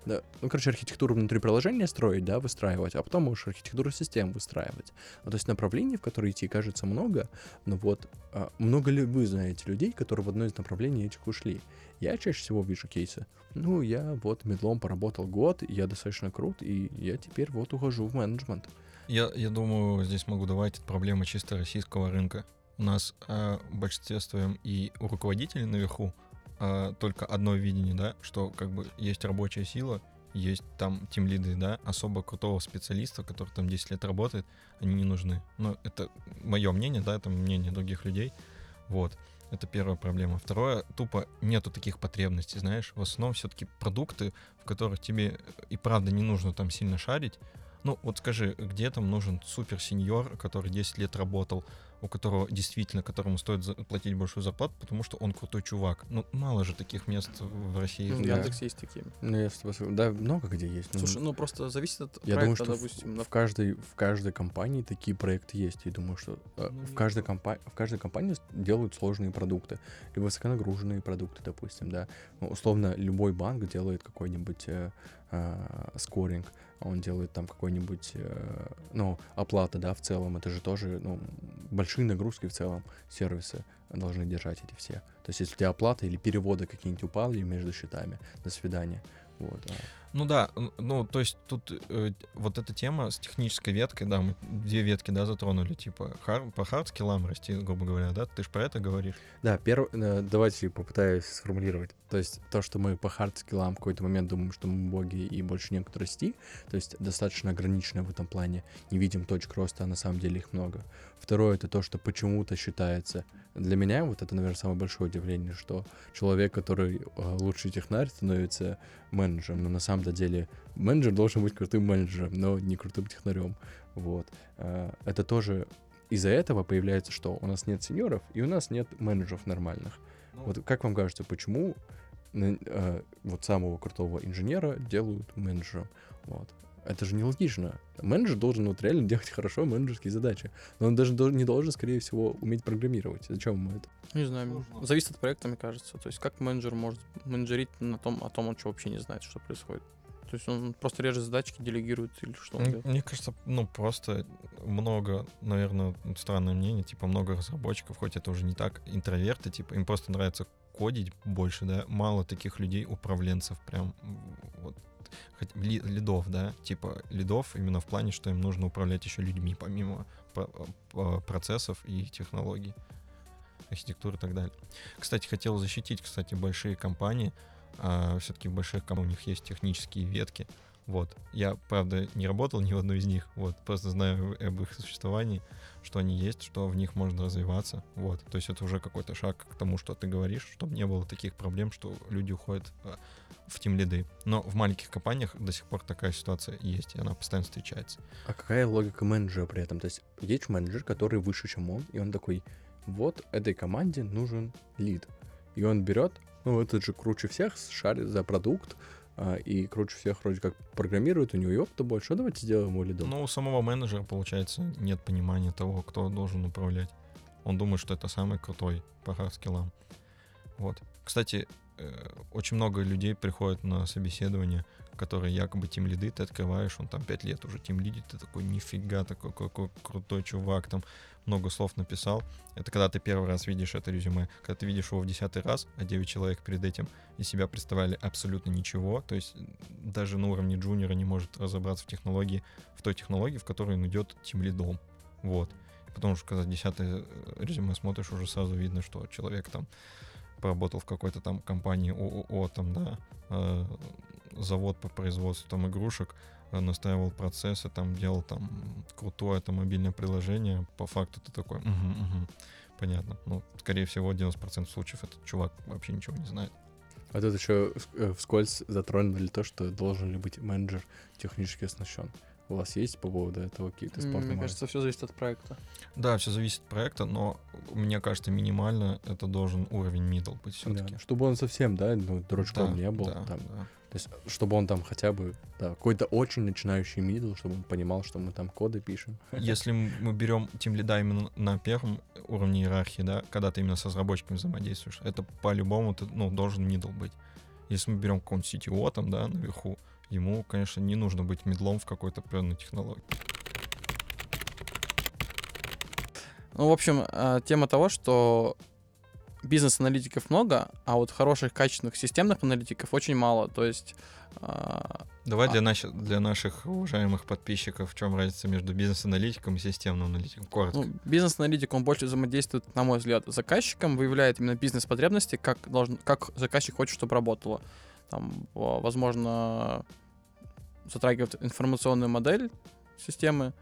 Да, ну, короче, архитектуру внутри приложения строить, да, выстраивать, а потом можешь архитектуру систем выстраивать. Ну, то есть направлений, в которые идти, кажется, много, но вот а, много ли вы знаете людей, которые в одно из направлений этих ушли? Я чаще всего вижу кейсы. Ну, я вот медлом поработал год, я достаточно крут, и я теперь вот ухожу в менеджмент. Я, я думаю, здесь могу добавить это проблема чисто российского рынка. У нас э, в и у руководителей наверху э, только одно видение, да, что как бы есть рабочая сила, есть там тимлиды, да, особо крутого специалиста, который там 10 лет работает, они не нужны. Но это мое мнение, да, это мнение других людей. Вот. Это первая проблема. Второе, тупо нету таких потребностей, знаешь. В основном все-таки продукты, в которых тебе и правда не нужно там сильно шарить. Ну, вот скажи, где там нужен супер сеньор, который 10 лет работал, у которого действительно, которому стоит за- платить большую зарплату, потому что он крутой чувак. Ну, мало же таких мест в России. Ну, в Да. Яндексе есть такие. Ну, я с тобой Да, много где есть. ну, Слушай, ну просто зависит от Я проекта, думаю, что в- допустим. в, на- каждой, в каждой компании такие проекты есть. Я думаю, что э, Ну, в, каждой компа- в каждой компании делают сложные продукты. Либо высоконагруженные продукты, допустим, да. Ну, условно, любой банк делает какой-нибудь э, э, скоринг, он делает там какой-нибудь, э, ну, оплата, да, в целом. Это же тоже, ну, большие нагрузки в целом сервисы должны держать эти все. То есть, если у тебя оплата или переводы какие-нибудь упали между счетами, до свидания. Вот. а. Ну да, ну то есть тут э, вот эта тема с технической веткой, да, мы две ветки, да, затронули, типа хар- по хард-скиллам расти, грубо говоря, да, ты же про это говоришь? Да, перв... э, давайте попытаюсь сформулировать. То есть то, что мы по хард-скиллам в какой-то момент думаем, что мы боги и больше некуда расти, то есть достаточно ограниченное в этом плане, не видим точек роста, а на самом деле их много. Второе, это то, что почему-то считается, для меня вот это, наверное, самое большое удивление, что человек, который э, лучший технарь, становится менеджером, но на самом деле менеджер должен быть крутым менеджером, но не крутым технарем. Вот. Э, Это тоже из-за этого появляется, что у нас нет сеньоров и у нас нет менеджеров нормальных. Вот как вам кажется, почему э, вот самого крутого инженера делают менеджером? Вот. Это же нелогично. Менеджер должен вот реально делать хорошо менеджерские задачи. Но он даже не должен, скорее всего, уметь программировать. Зачем ему это? Не знаю, Сложно. зависит от проекта, мне кажется. То есть как менеджер может менеджерить на том, о том, он что вообще не знает, что происходит. То есть он просто режет задачки, делегирует или что он делает. Мне кажется, ну просто много, наверное, странное мнение, типа много разработчиков, хоть это уже не так, интроверты, типа им просто нравится кодить больше, да, мало таких людей, управленцев прям, вот, лидов, да, типа лидов именно в плане, что им нужно управлять еще людьми, помимо э, процессов и технологий, архитектуры и так далее. Кстати, хотел защитить, кстати, большие компании, все-таки в больших компаниях у них есть технические ветки, вот. Я, правда, не работал ни в одной из них, вот. Просто знаю об их существовании, что они есть, что в них можно развиваться, вот. То есть это уже какой-то шаг к тому, что ты говоришь, чтобы не было таких проблем, что люди уходят э, в тим лиды. Но в маленьких компаниях до сих пор такая ситуация есть, и она постоянно встречается. А какая логика менеджера при этом? То есть есть менеджер, который выше, чем он, и он такой, вот этой команде нужен lead. И он берет, ну, этот же круче всех, шарит за продукт, а, и круче всех вроде как программирует, у него опыта больше, а давайте сделаем его lead ом. Но у самого менеджера, получается, нет понимания того, кто должен управлять. Он думает, что это самый крутой по hard skill ам. Вот. Кстати, очень много людей приходят на собеседование, которые якобы team lead ы, ты открываешь, он там 5 лет уже team lead ит, ты такой, нифига, такой какой крутой чувак, там много слов написал. Это когда ты первый раз видишь это резюме. Когда ты видишь его в десятый раз, а 9 человек перед этим из себя представляли абсолютно ничего, то есть даже на уровне джуниора не может разобраться в технологии, в той технологии, в которой он идет тем лидом. Вот. Потому что когда десятое э, резюме смотришь, уже сразу видно, что человек там поработал в какой-то там компании ООО, там, да, э, завод по производству там игрушек, э, настраивал процессы, там делал там крутое там мобильное приложение, по факту ты такой, «Мгм, мгм, понятно. Ну, скорее всего, 90% случаев этот чувак вообще ничего не знает. А тут еще э, вскользь затронули то, что должен ли быть менеджер технически оснащен. У вас есть по поводу этого какие-то М, спорные Мне кажется, все зависит от проекта. Да, все зависит от проекта, но мне кажется, минимально это должен уровень middle быть Да, все-таки. Чтобы он совсем, да, ну, дурачком не был. Да, там. да. То есть, чтобы он там хотя бы, да, какой-то очень начинающий мидл, чтобы он понимал, что мы там коды пишем. Если мы берем тем лида именно на первом уровне иерархии, да, когда ты именно с разработчиками взаимодействуешь, это по-любому ты, ну, должен middle быть. Если мы берем какого-нибудь CTO там, да, наверху, ему, конечно, не нужно быть медлом в какой-то определенной технологии. Ну, в общем, э, тема того, что бизнес-аналитиков много, а вот хороших, качественных системных аналитиков очень мало. То есть а, Давай А- для, наш- для наших уважаемых подписчиков, в чем разница между бизнес-аналитиком и системным аналитиком? Коротко. Ну, бизнес-аналитик, он больше взаимодействует, на мой взгляд, с заказчиком, выявляет именно бизнес-потребности, как, должен, как заказчик хочет, чтобы работало. Там, во- возможно, затрагивает информационную модель системы,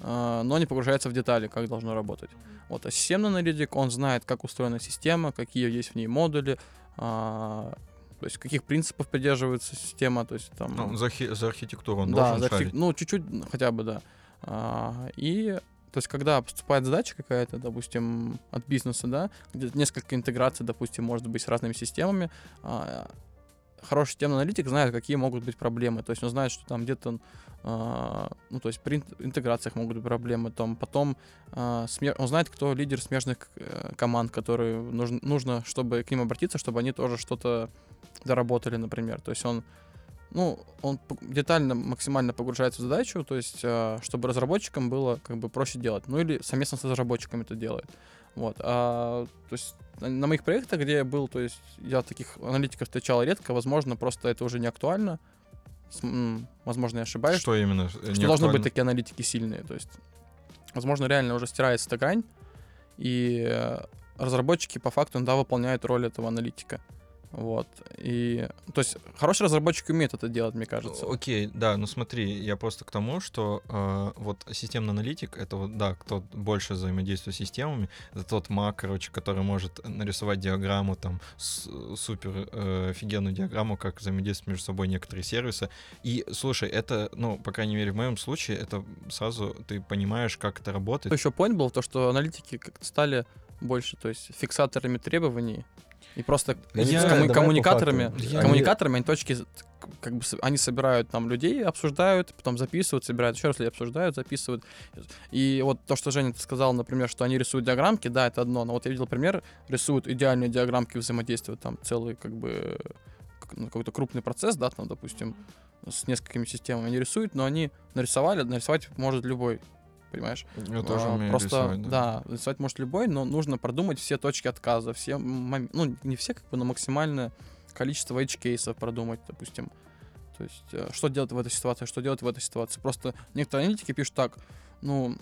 а, но не погружается в детали, как должно работать. Вот, а системный аналитик, он знает, как устроена система, какие есть в ней модули, а, то есть каких принципов придерживается система, то есть там... Ну, за, архи- за архитектуру он да, должен за архи- шарить. ну, чуть-чуть хотя бы, да. А, и, то есть, когда поступает задача какая-то, допустим, от бизнеса, да, где несколько интеграций, допустим, может быть, с разными системами, а, хороший системный аналитик знает, какие могут быть проблемы. То есть он знает, что там где-то, а, ну, то есть при ин- интеграциях могут быть проблемы. Там, потом а, он знает, кто лидер смежных э, команд, которые нужно, нужно, чтобы к ним обратиться, чтобы они тоже что-то доработали, например. То есть он ну, он детально, максимально погружается в задачу, то есть, а, чтобы разработчикам было как бы проще делать. Ну или совместно с разработчиками это делает. Вот. А, то есть на, моих проектах, где я был, то есть я таких аналитиков встречал редко, возможно, просто это уже не актуально. с- возможно, я ошибаюсь, Что именно? что должны быть такие аналитики сильные. То есть, возможно, реально уже стирается эта грань, и э, разработчики по факту иногда выполняют роль этого аналитика. Вот. И, то есть, хороший разработчик умеет это делать, мне кажется. Окей, да, ну смотри, я просто к тому, что э, вот системный аналитик, это вот, да, кто больше взаимодействует с системами, это тот маг, короче, который может нарисовать диаграмму, там, с- супер э, офигенную диаграмму, как взаимодействуют между собой некоторые сервисы. И, слушай, это, ну, по крайней мере, в моем случае, это сразу ты понимаешь, как это работает. Еще point был то, что аналитики как-то стали больше, то есть фиксаторами требований и просто Я- с давай коммуникаторами. Я- коммуникаторами они точки как бы они собирают там людей, обсуждают, потом записывают, собирают еще раз обсуждают, записывают. И вот то, что Женя сказал, например, что они рисуют диаграммки, да, это одно. Но вот я видел пример, рисуют идеальные диаграммки взаимодействия, там целый как бы ну, какой-то крупный процесс, да, там, допустим, с несколькими системами они рисуют, но они нарисовали, нарисовать может любой, понимаешь? Я тоже А, умею Просто, рисовать, да. рисовать может любой, но нужно продумать все точки отказа, все, мом- ну, не все, как бы, но максимальное количество edge-кейсов продумать, допустим. То есть, э, что делать в этой ситуации, что делать в этой ситуации. Просто некоторые аналитики пишут так, ну,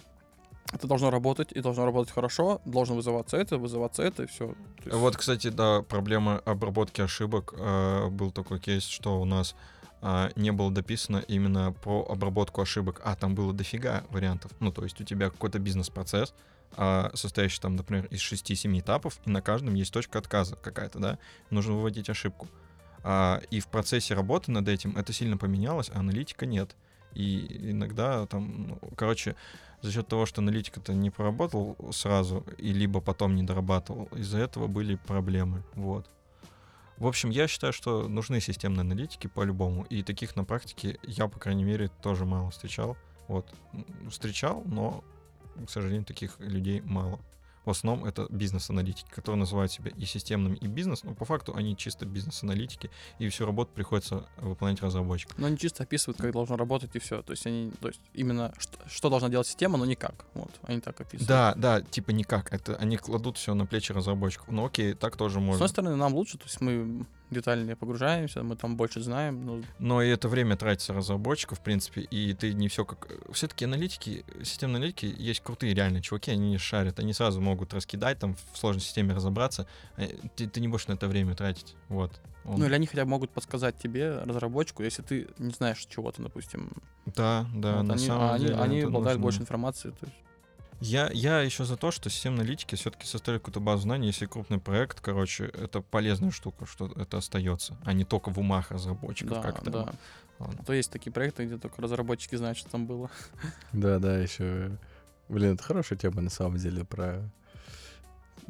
это должно работать, и должно работать хорошо, должно вызываться это, вызываться это, и все. Вот, кстати, да, проблема обработки ошибок. э, был такой кейс, что у нас а, не было дописано именно про обработку ошибок, а там было дофига вариантов. Ну, то есть у тебя какой-то бизнес-процесс, а, состоящий там, например, из 6-7 этапов, и на каждом есть точка отказа какая-то, да, нужно выводить ошибку. А, и в процессе работы над этим это сильно поменялось, а аналитика нет. И иногда там, ну, короче, за счет того, что аналитик-то не проработал сразу, и либо потом не дорабатывал, из-за этого были проблемы. Вот. В общем, я считаю, что нужны системные аналитики по-любому. И таких на практике я, по крайней мере, тоже мало встречал. Вот. Встречал, но, к сожалению, таких людей мало. В основном это бизнес-аналитики, которые называют себя и системными, и бизнес, но по факту они чисто бизнес-аналитики, и всю работу приходится выполнять разработчикам. Но они чисто описывают, как должно работать, и все. То есть они, то есть именно что, что должна делать система, но никак. Вот, они так описывают. Да, да, типа никак. Это они кладут все на плечи разработчиков. Ну окей, так тоже С можно. одной стороны, нам лучше, то есть мы детальнее погружаемся, мы там больше знаем, ну, Но и это время тратится разработчиков, в принципе, и ты не все как... Все-таки аналитики, системные аналитики есть крутые реально чуваки, они не шарят, они сразу могут раскидать, там в сложной системе разобраться, а ты, ты не будешь на это время тратить, вот. Он- Ну, или они хотя бы могут подсказать тебе, разработчику, если ты не знаешь чего-то, допустим. Да, да, Вот на они, самом а они, деле они это обладают нужно. больше информации. То есть. Я, я еще за то, что системные аналитики все-таки составили какую-то базу знаний. Если крупный проект, короче, это полезная штука, что это остается, а не только в умах разработчиков Да, как-то. да. Ладно. А то есть такие проекты, где только разработчики знают, что там было. Да, да, еще. Блин, это хорошая тема на самом деле про.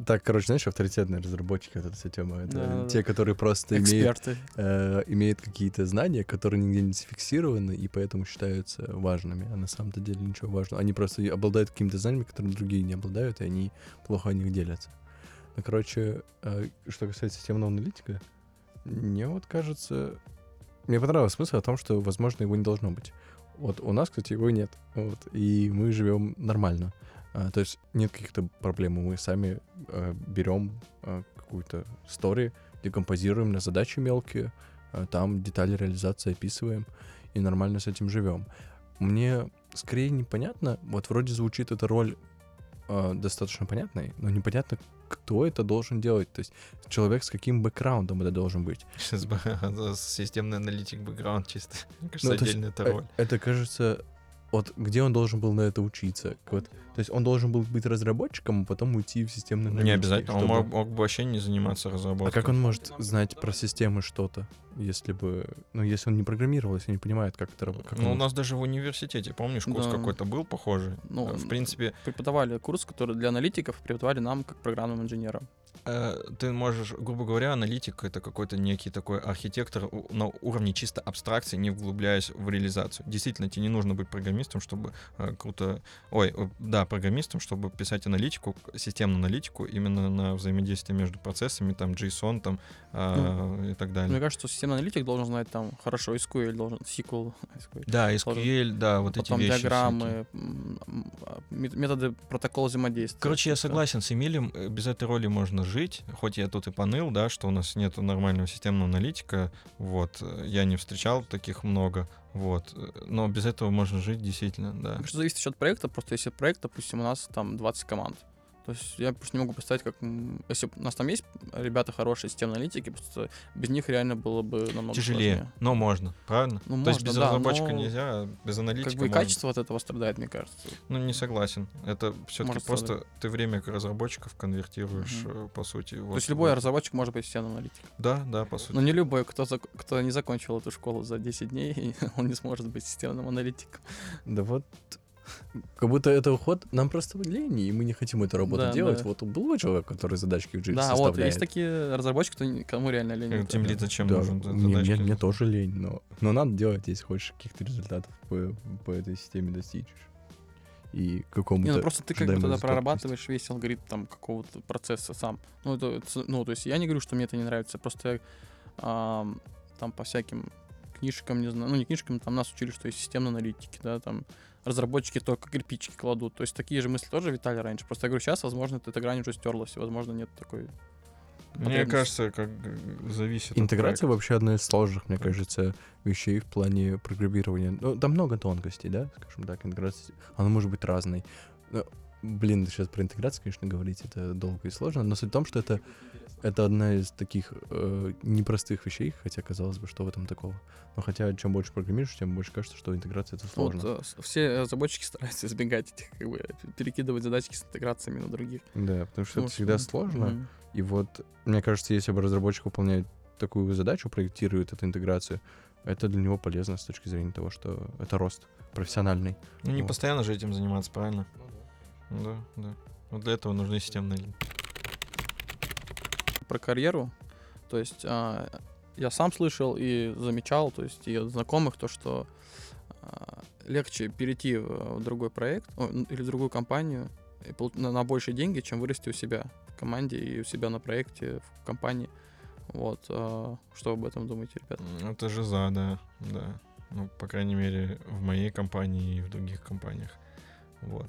Так, короче, знаешь, авторитетные разработчики, вот эта вся тема. Это Да-да-да. те, которые просто имеют, э, имеют какие-то знания, которые нигде не зафиксированы, и поэтому считаются важными. А на самом-то деле ничего важного. Они просто обладают какими-то знаниями, которыми другие не обладают, и они плохо о них делятся. Ну, короче, э, что касается системного аналитика, мне вот кажется... Мне понравился смысл о том, что, возможно, его не должно быть. Вот у нас, кстати, его нет. Вот, и мы живем нормально. А, то есть нет каких-то проблем. Мы сами э, берем э, какую-то стори, декомпозируем на задачи мелкие, э, там детали реализации описываем и нормально с этим живем. Мне скорее непонятно, вот вроде звучит эта роль э, достаточно понятной, но непонятно, кто это должен делать. То есть человек с каким бэкграундом это должен быть. Сейчас бы системный аналитик бэкграунд чисто. Мне кажется, Ну, то есть, отдельная это роль. Это кажется, вот где он должен был на это учиться? Вот, то есть он должен был быть разработчиком, а потом уйти в системный Не обязательно, он чтобы- мог, мог бы вообще не заниматься А разработкой. как он может знать про системы что-то, если бы, ну, если он не программировал, если не понимает, как это работает? Ну, у нас даже в университете, помнишь, курс Да. какой-то был похожий? Ну, в принципе, Преподавали курс, который для аналитиков преподавали нам как программным инженерам. э, ты можешь, грубо говоря, аналитик — это какой-то некий такой архитектор на уровне чисто абстракции, не вглубляясь в реализацию. Действительно, тебе не нужно быть программистом, чтобы э, круто... Ой, э, да, программистам, чтобы писать аналитику, системную аналитику именно на взаимодействие между процессами, там JSON там, а, и так далее. Мне кажется, что аналитик должен знать там хорошо SQL, должен SQL, SQL. Да, SQL, да, вот Потом эти вещи. диаграммы, мет- методы протокола взаимодействия. Короче, я согласен с Эмилем, э, без этой роли можно жить, хоть я тут и поныл, да, что у нас нет нормального системного аналитика, вот, э, я не встречал таких много, вот, э, но без этого можно жить действительно, да. Кажется, зависит от проекта. Просто если проект, допустим, у нас там 20 команд. То есть я просто не могу представить, как... Если у нас там есть ребята хорошие системные аналитики, просто без них реально было бы намного Тяжелее, сложнее. но можно, правильно? Ну, То есть можно, без да, разработчика но нельзя, а без аналитика Как бы и можно. качество от этого страдает, мне кажется. Ну, не согласен. Это все-таки просто ты время разработчиков конвертируешь, э, по сути. То вот есть любой в- разработчик может быть системным аналитиком. Да, да, по сути. Но не любой, кто, зак- кто не закончил эту школу за 10 дней, он не сможет быть системным аналитиком. Да вот, как будто это уход, нам просто лень, и мы не хотим эту работу Да, делать. да. Вот был человек, который задачки в JIT да, вот, составляет. есть такие разработчики, кто, кому реально лень. Это Тем лид зачем Да, нужен? мне, мне- мне тоже лень, но, но надо делать, если хочешь каких-то результатов по, по этой системе достичь. И какому-то... Не, ну просто ты как бы тогда прорабатываешь весь алгоритм там какого-то процесса сам. Ну, это, ну, то есть я не говорю, что мне это не нравится, просто я, ам, там по всяким книжкам, не знаю, ну не книжкам, там нас учили, что есть системные аналитики, да, там разработчики только кирпичики кладут. То есть такие же мысли тоже витали раньше. Просто я говорю, сейчас, возможно, эта грань уже стерлась, и, возможно, нет такой Мне кажется, как зависит от Интеграция проекта. вообще одна из сложных, мне кажется, вещей в плане программирования. Ну, там много тонкостей, да, скажем так, интеграция. Она может быть разной. Но, блин, сейчас про интеграцию, конечно, говорить это долго и сложно, но суть в том, что это, это одна из таких э, непростых вещей, хотя казалось бы, что в этом такого. Но хотя чем больше программируешь, тем больше кажется, что интеграция это Вот, сложно. э, с- все разработчики стараются избегать этих, как бы, перекидывать задачки с интеграциями на других. Да, потому что Потому это всегда что- сложно. Мгм. И вот, мне кажется, если бы разработчик выполняет такую задачу, проектирует эту интеграцию, это для него полезно с точки зрения того, что это рост профессиональный. Ну, не Вот. постоянно же этим заниматься, правильно? Да, да. Вот для этого нужны системные. Про карьеру. То есть а, я сам слышал и замечал, то есть и от знакомых, то, что а, легче перейти в, другой проект о, или в другую компанию и на, на большие деньги, чем вырасти у себя в команде и у себя на проекте, в компании. Вот. а, что вы об этом думаете, ребята? М, Это же за, да, да. Ну, по крайней мере, в моей компании и в других компаниях. Вот.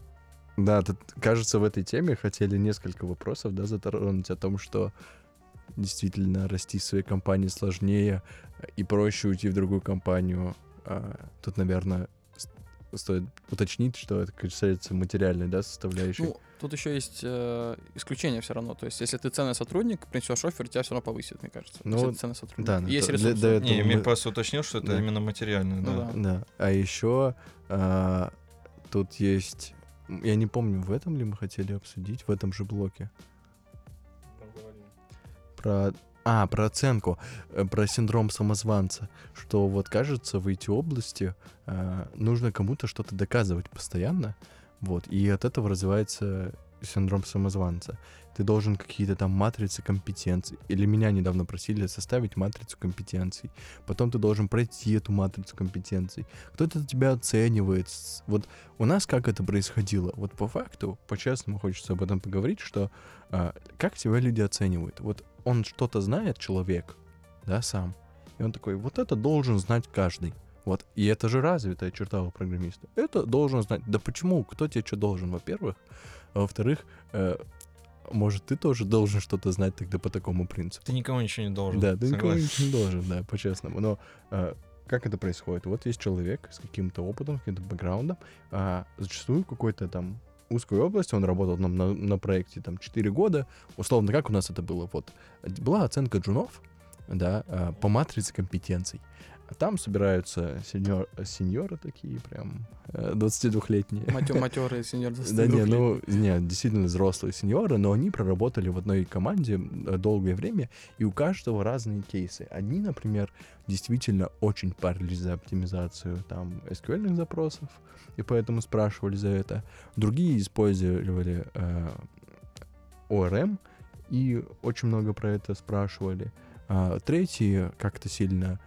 Да, тут, кажется, в этой теме хотели несколько вопросов, да, затронуть о том, что действительно расти в своей компании сложнее э, и проще уйти в другую компанию. А, Тут, наверное, стоит уточнить, что это касается материальной, да, составляющей. Ну, тут еще есть э, исключение все равно. То есть, если ты ценный сотрудник, принесешь офер, тебя все равно повысит, мне кажется. Ну, если ты ценный сотрудник. да, есть то- для- ресурсы. для этого Не, мы- просто уточнил, что это Да. именно материальное, Ну да. да. Да. А еще а, тут есть. Я не помню, в этом ли мы хотели обсудить, в этом же блоке. Про. А, про оценку, э, про синдром самозванца, что вот кажется в эти области а, нужно кому-то что-то доказывать постоянно, вот, и от этого развивается синдром самозванца. Ты должен какие-то там матрицы компетенций, или меня недавно просили составить матрицу компетенций, потом ты должен пройти эту матрицу компетенций, кто-то тебя оценивает. Вот у нас как это происходило? Вот по факту, по-честному хочется об этом поговорить, что а, как тебя люди оценивают? Вот он что-то знает, человек, да, сам, и он такой, вот это должен знать каждый. Вот, и это же развитая черта у программиста. Это должен знать. Да почему? Кто тебе что должен, во-первых? А во-вторых, э, может, ты тоже должен что-то знать тогда по такому принципу. Ты никому ничего не должен. Да, ты никому Согласен. ничего не должен, да, по-честному. Но а, как это происходит? Вот есть человек с каким-то опытом, с каким-то бэкграундом, а зачастую какой-то там узкой области, он работал нам на, на проекте там 4 года, условно, как у нас это было? Вот, была оценка джунов, да, а, по матрице компетенций. А там собираются сеньор, сеньоры такие прям, э, 22-летние. Матерые сеньор Да не, ну, не, действительно взрослые сеньоры, но они проработали в одной команде э, долгое время, и у каждого разные кейсы. Одни, например, действительно очень парились за оптимизацию там SQL запросов, и поэтому спрашивали за это. Другие использовали э, ORM, и очень много про это спрашивали. А третьи как-то сильно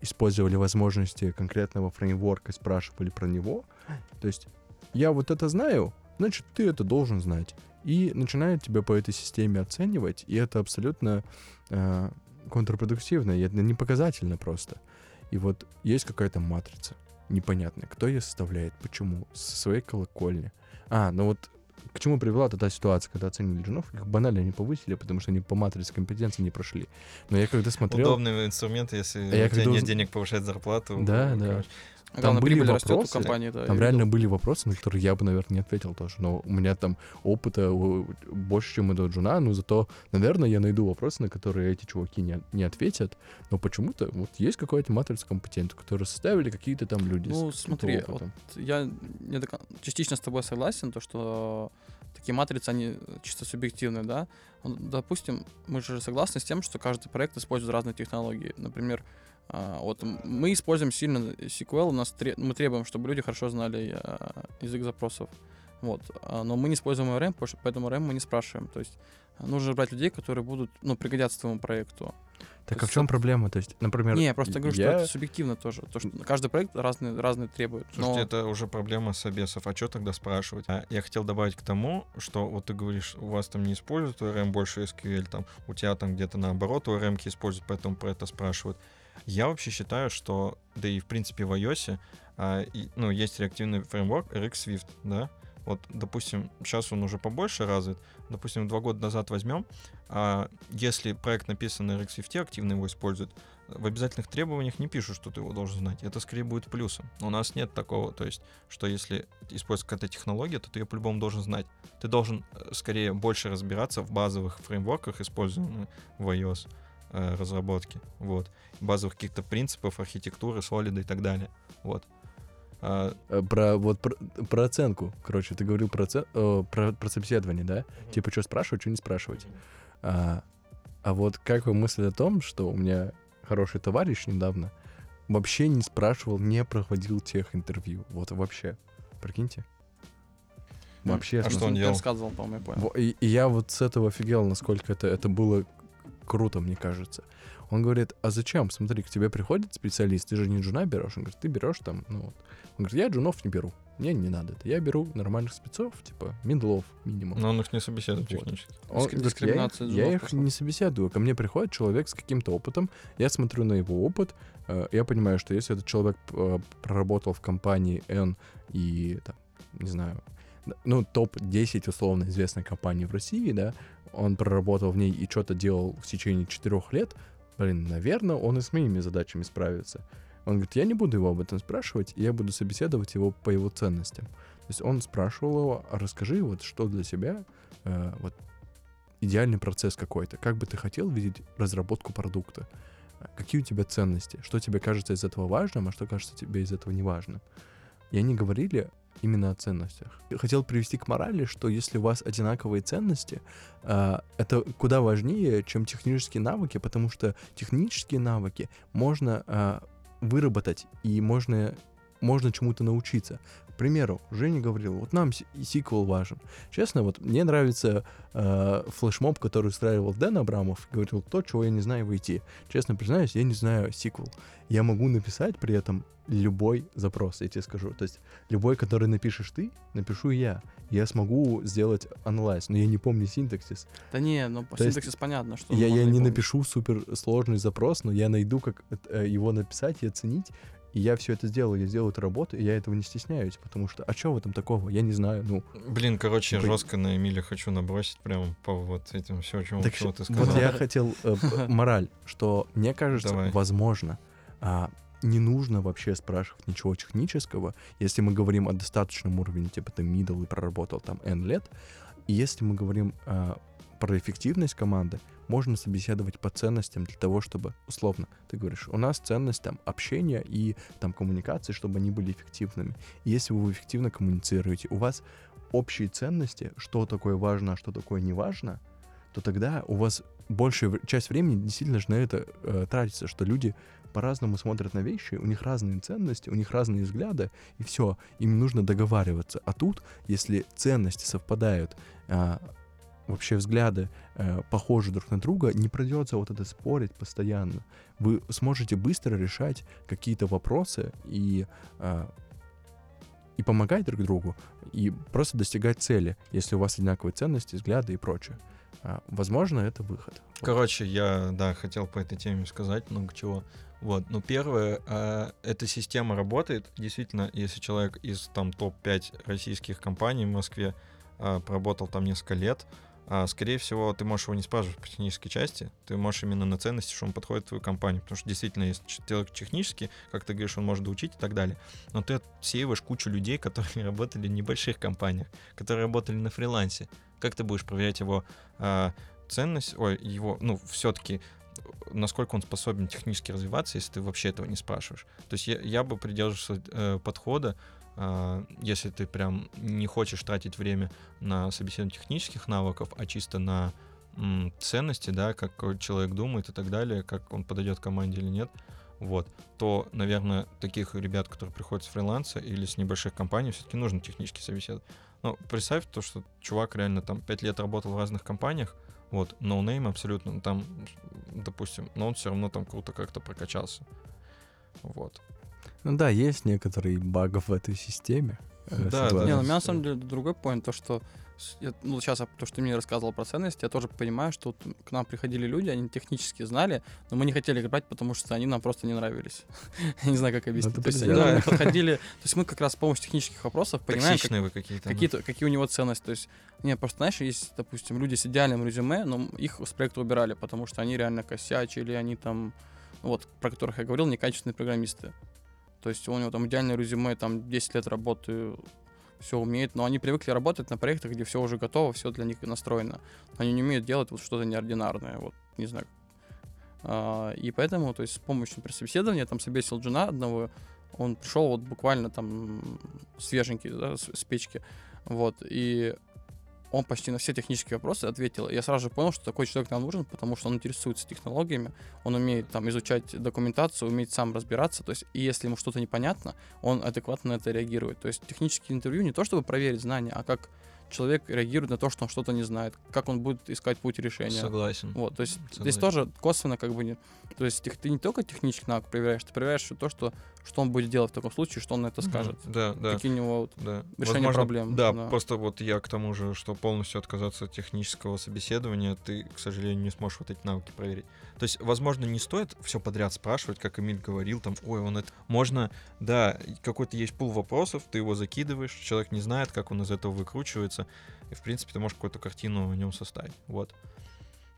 использовали возможности конкретного фреймворка, спрашивали про него. То есть я вот это знаю, значит, ты это должен знать. И начинают тебя по этой системе оценивать, и это абсолютно э, контрпродуктивно, и это не показательно просто. И вот есть какая-то матрица непонятная, кто ее составляет, почему, со своей колокольни. А, ну вот к чему привела та ситуация, когда оценили джунов, их банально не повысили, потому что они по матрице компетенции не прошли. Но я когда смотрел... Удобный инструмент, если А у я тебя когда нет денег повышать зарплату. Да, ну, да. короче. Там были вопросы, компании, да. Там реально видел. были вопросы, на которые я бы, наверное, не ответил тоже. Но у меня там опыта больше, чем у этого джуна, но зато, наверное, я найду вопросы, на которые эти чуваки не, не ответят. Но почему-то вот есть какая-то матрица компетентов, которые составили какие-то там люди. Ну, смотри, вот я не до частично с тобой согласен, то, что такие матрицы, они чисто субъективные, да. Допустим, мы же согласны с тем, что каждый проект использует разные технологии. Например, а, вот мы используем сильно SQL, у нас мы требуем, чтобы люди хорошо знали а, язык запросов. Вот. А, Но мы не используем ORM, что- поэтому ORM мы не спрашиваем. То есть а, нужно брать людей, которые будут, ну, пригодятся твоему проекту. Так то а в чем это- проблема? То есть, например, Не, я просто говорю, что я- это субъективно тоже. То, что каждый проект разный, разный требует. Слушайте, Но- это уже проблема собесов. А что тогда спрашивать? А я хотел добавить к тому, что вот ты говоришь, у вас там не используют ORM больше SQL, там у тебя там где-то наоборот ORM используют, поэтому про это спрашивают. Я вообще считаю, что, да и в принципе в iOS, а, и, ну, есть реактивный фреймворк RX Swift, да, вот, допустим, сейчас он уже побольше развит, допустим, два года назад возьмем, а, если проект написан на RX Swift, активно его используют, в обязательных требованиях не пишут, что ты его должен знать. Это скорее будет плюсом. У нас нет такого, то есть, что если используется какая-то технология, то ты ее по-любому должен знать. Ты должен э, скорее больше разбираться в базовых фреймворках, используемых в iOS э, разработке. Вот. Базовых каких-то принципов, архитектуры, солида и так далее. Вот. А, про вот про, про оценку, короче, ты говорил про, оце- э, про, про собеседование, да? Типа, что спрашивать, что не спрашивать. А, а вот как вы мыслите о том, что у меня хороший товарищ недавно вообще не спрашивал, не проходил тех интервью. Вот вообще. Прикиньте. Вообще. а что он делал? рассказывал, по-моему, я понял. И, и я вот с этого офигел, насколько это, это было круто, мне кажется. Он говорит, а зачем? Смотри, к тебе приходит специалист, ты же не джуна берешь. Он говорит, ты берешь там, ну вот. Он говорит, я джунов не беру. Мне не надо это. Я беру нормальных спецов, типа, миндлов минимум. Но он их не собеседует Вот. технически. Он я, дискриминация их- я джунов их пошла. не собеседую. Ко мне приходит человек с каким-то опытом, я смотрю на его опыт, э, я понимаю, что если этот человек э, проработал в компании N и, там, не знаю, ну, топ-10 условно известной компании в России, да, он проработал в ней и что-то делал в течение четырех лет, блин, наверное, он и с моими задачами справится. Он говорит, я не буду его об этом спрашивать, я буду собеседовать его по его ценностям. То есть он спрашивал его, а расскажи вот что для себя, э, вот идеальный процесс какой-то. Как бы ты хотел видеть разработку продукта? Какие у тебя ценности? Что тебе кажется из этого важным, а что кажется тебе из этого неважным? И они говорили именно о ценностях. Хотел привести к морали, что если у вас одинаковые ценности, а, это куда важнее, чем технические навыки, потому что технические навыки можно а, выработать и можно, можно чему-то научиться. К примеру, Женя говорил, вот нам сиквел важен. Честно, вот мне нравится э, флешмоб, который устраивал Дэн Абрамов, говорил то, чего я не знаю в IT. Честно признаюсь, я не знаю сиквел. Я могу написать при этом любой запрос, я тебе скажу. То есть любой, который напишешь ты, напишу я. Я смогу сделать анализ, но я не помню синтаксис. Да не, ну по То есть синтаксис понятно, что Я, я не помнить. напишу супер сложный запрос, но я найду, как э, его написать и оценить. И я все это сделаю, я сделаю эту работу, и я этого не стесняюсь, потому что, а что в этом такого? Я не знаю, ну, Блин, короче, Типа- жестко на Эмиля хочу набросить прямо по вот этим все, чему, Так чего ты вот сказал. я хотел э, мораль, что мне кажется, Давай. возможно, а, не нужно вообще спрашивать ничего технического, если мы говорим о достаточном уровне, типа ты middle и проработал там N лет, если мы говорим а, про эффективность команды, можно собеседовать по ценностям для того, чтобы, условно, ты говоришь, у нас ценность там общения и там коммуникации, чтобы они были эффективными. И если вы эффективно коммуницируете, у вас общие ценности, что такое важно, а что такое не важно, то тогда у вас большая часть времени действительно же на это э, тратится, что люди по-разному смотрят на вещи, у них разные ценности, у них разные взгляды, и все, им нужно договариваться. А тут, если ценности совпадают, а, вообще взгляды э, похожи друг на друга, не придется вот это спорить постоянно. Вы сможете быстро решать какие-то вопросы и а, и помогать друг другу, и просто достигать цели, если у вас одинаковые ценности, взгляды и прочее. А, возможно, это выход. Короче, я, да, хотел по этой теме сказать много чего. Вот, ну, первое, э, эта система работает. Действительно, если человек из там топ-5 российских компаний в Москве э, проработал там несколько лет, э, скорее всего, ты можешь его не спрашивать по технической части, ты можешь именно на ценности, что он подходит в твою компанию. Потому что действительно, если человек технически, как ты говоришь, он может доучить и так далее. Но ты отсеиваешь кучу людей, которые работали в небольших компаниях, которые работали на фрилансе. Как ты будешь проверять его э, ценность, ой, его, ну, все-таки насколько он способен технически развиваться, если ты вообще этого не спрашиваешь. То есть я, я бы придерживался э, подхода, если ты прям не хочешь тратить время на собеседование технических навыков, а чисто на ценности, да, как человек думает и так далее, как он подойдет команде или нет, вот, то, наверное, таких ребят, которые приходят с фриланса или с небольших компаний, все-таки нужно технически собеседовать. Но представь то, что чувак реально там 5 лет работал в разных компаниях, вот, no-name абсолютно, там, допустим, но он все равно там круто как-то прокачался. Вот. Ну да, есть некоторые баги в этой системе. Э, да, да. Не, ну, у меня на самом деле другой point, то, что я, ну, сейчас, то, что ты мне рассказывал про ценности, я тоже понимаю, что вот к нам приходили люди, они технически знали, но мы не хотели их брать, потому что они нам просто не нравились. я не знаю, как объяснить. Ну, то есть они нам подходили, то есть мы как раз с помощью технических вопросов понимаем, как, вы какие-то. какие-то, какие у него ценности. То есть, не, просто, знаешь, есть, допустим, люди с идеальным резюме, но их с проекта убирали, потому что они реально косячили, они там, вот, про которых я говорил, некачественные программисты. То есть у него там идеальное резюме, там 10 лет работы все умеют, но они привыкли работать на проектах, где все уже готово, все для них настроено. Они не умеют делать вот что-то неординарное, вот, не знаю. А, и поэтому, то есть с помощью, например, собеседования, там собесил джина одного, он пришел вот буквально там свеженький, да, с, с печки, вот, и он почти на все технические вопросы ответил. Я сразу же понял, что такой человек нам нужен, потому что он интересуется технологиями, он умеет там изучать документацию, умеет сам разбираться. То есть, и если ему что-то непонятно, он адекватно на это реагирует. То есть технические интервью не то, чтобы проверить знания, а как человек реагирует на то, что он что-то не знает, как он будет искать путь решения. Согласен. Вот, то есть Согласен. здесь тоже косвенно как бы не... То есть ты не только технический навык проверяешь, ты проверяешь то, что, что он будет делать в таком случае, что он на это скажет. Да, да. Какие у него вот Да. решения Возможно, проблем. Да, просто вот я к тому же, что полностью отказаться от технического собеседования, ты, к сожалению, не сможешь вот эти навыки проверить. То есть, возможно, не стоит все подряд спрашивать, как Эмиль говорил, там, ой, он это... Можно, да, какой-то есть пул вопросов, ты его закидываешь, человек не знает, как он из этого выкручивается, и, в принципе, ты можешь какую-то картину о нем составить. Вот.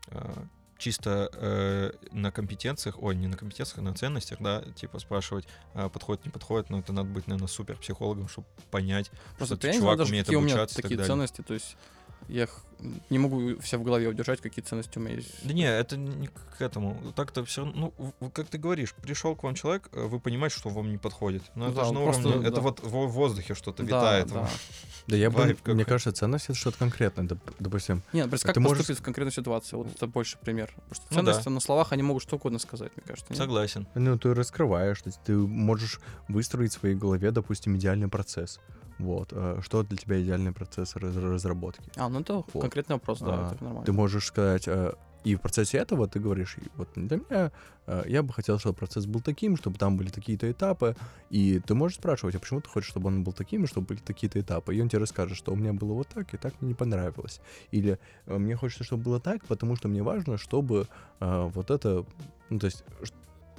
А, чисто э, на компетенциях, ой, не на компетенциях, а на ценностях, да, типа спрашивать, а, подходит, не подходит, но это надо быть, наверное, супер психологом, чтобы понять, Просто что ты чувак знаю умеет какие у меня обучаться и так такие далее. ценности, то есть я не могу все в голове удержать, какие ценности у меня есть. Да не, это не к этому. Так-то все равно, ну, как ты говоришь, пришел к вам человек, э, вы понимаете, что вам не подходит. Но Ну это да, же на он просто, уровне, это да. вот в воздухе что-то Да, витает. да. Да я бы, мне кажется, ценность это что-то конкретное. Доп- Допустим, Нет, просто как ты можешь- поступить в конкретной ситуации? Вот это больше пример. Потому что Ну ценности да. на словах они могут что угодно сказать, мне кажется. нет? Согласен. ну ты раскрываешь, то есть ты можешь выстроить в своей голове, допустим, идеальный процесс. Вот. э, Что для тебя идеальный процесс раз- разработки? А, ну это Вот. Конкретный вопрос, да, А, это нормально. Ты можешь сказать, э, и в процессе этого ты говоришь, вот для меня э, я бы хотел, чтобы процесс был таким, чтобы там были такие-то этапы, и ты можешь спрашивать, а почему ты хочешь, чтобы он был таким, чтобы были такие-то этапы, и он тебе расскажет, что у меня было вот так, и так мне не понравилось, или э, мне хочется, чтобы было так, потому что мне важно, чтобы вот это, ну то есть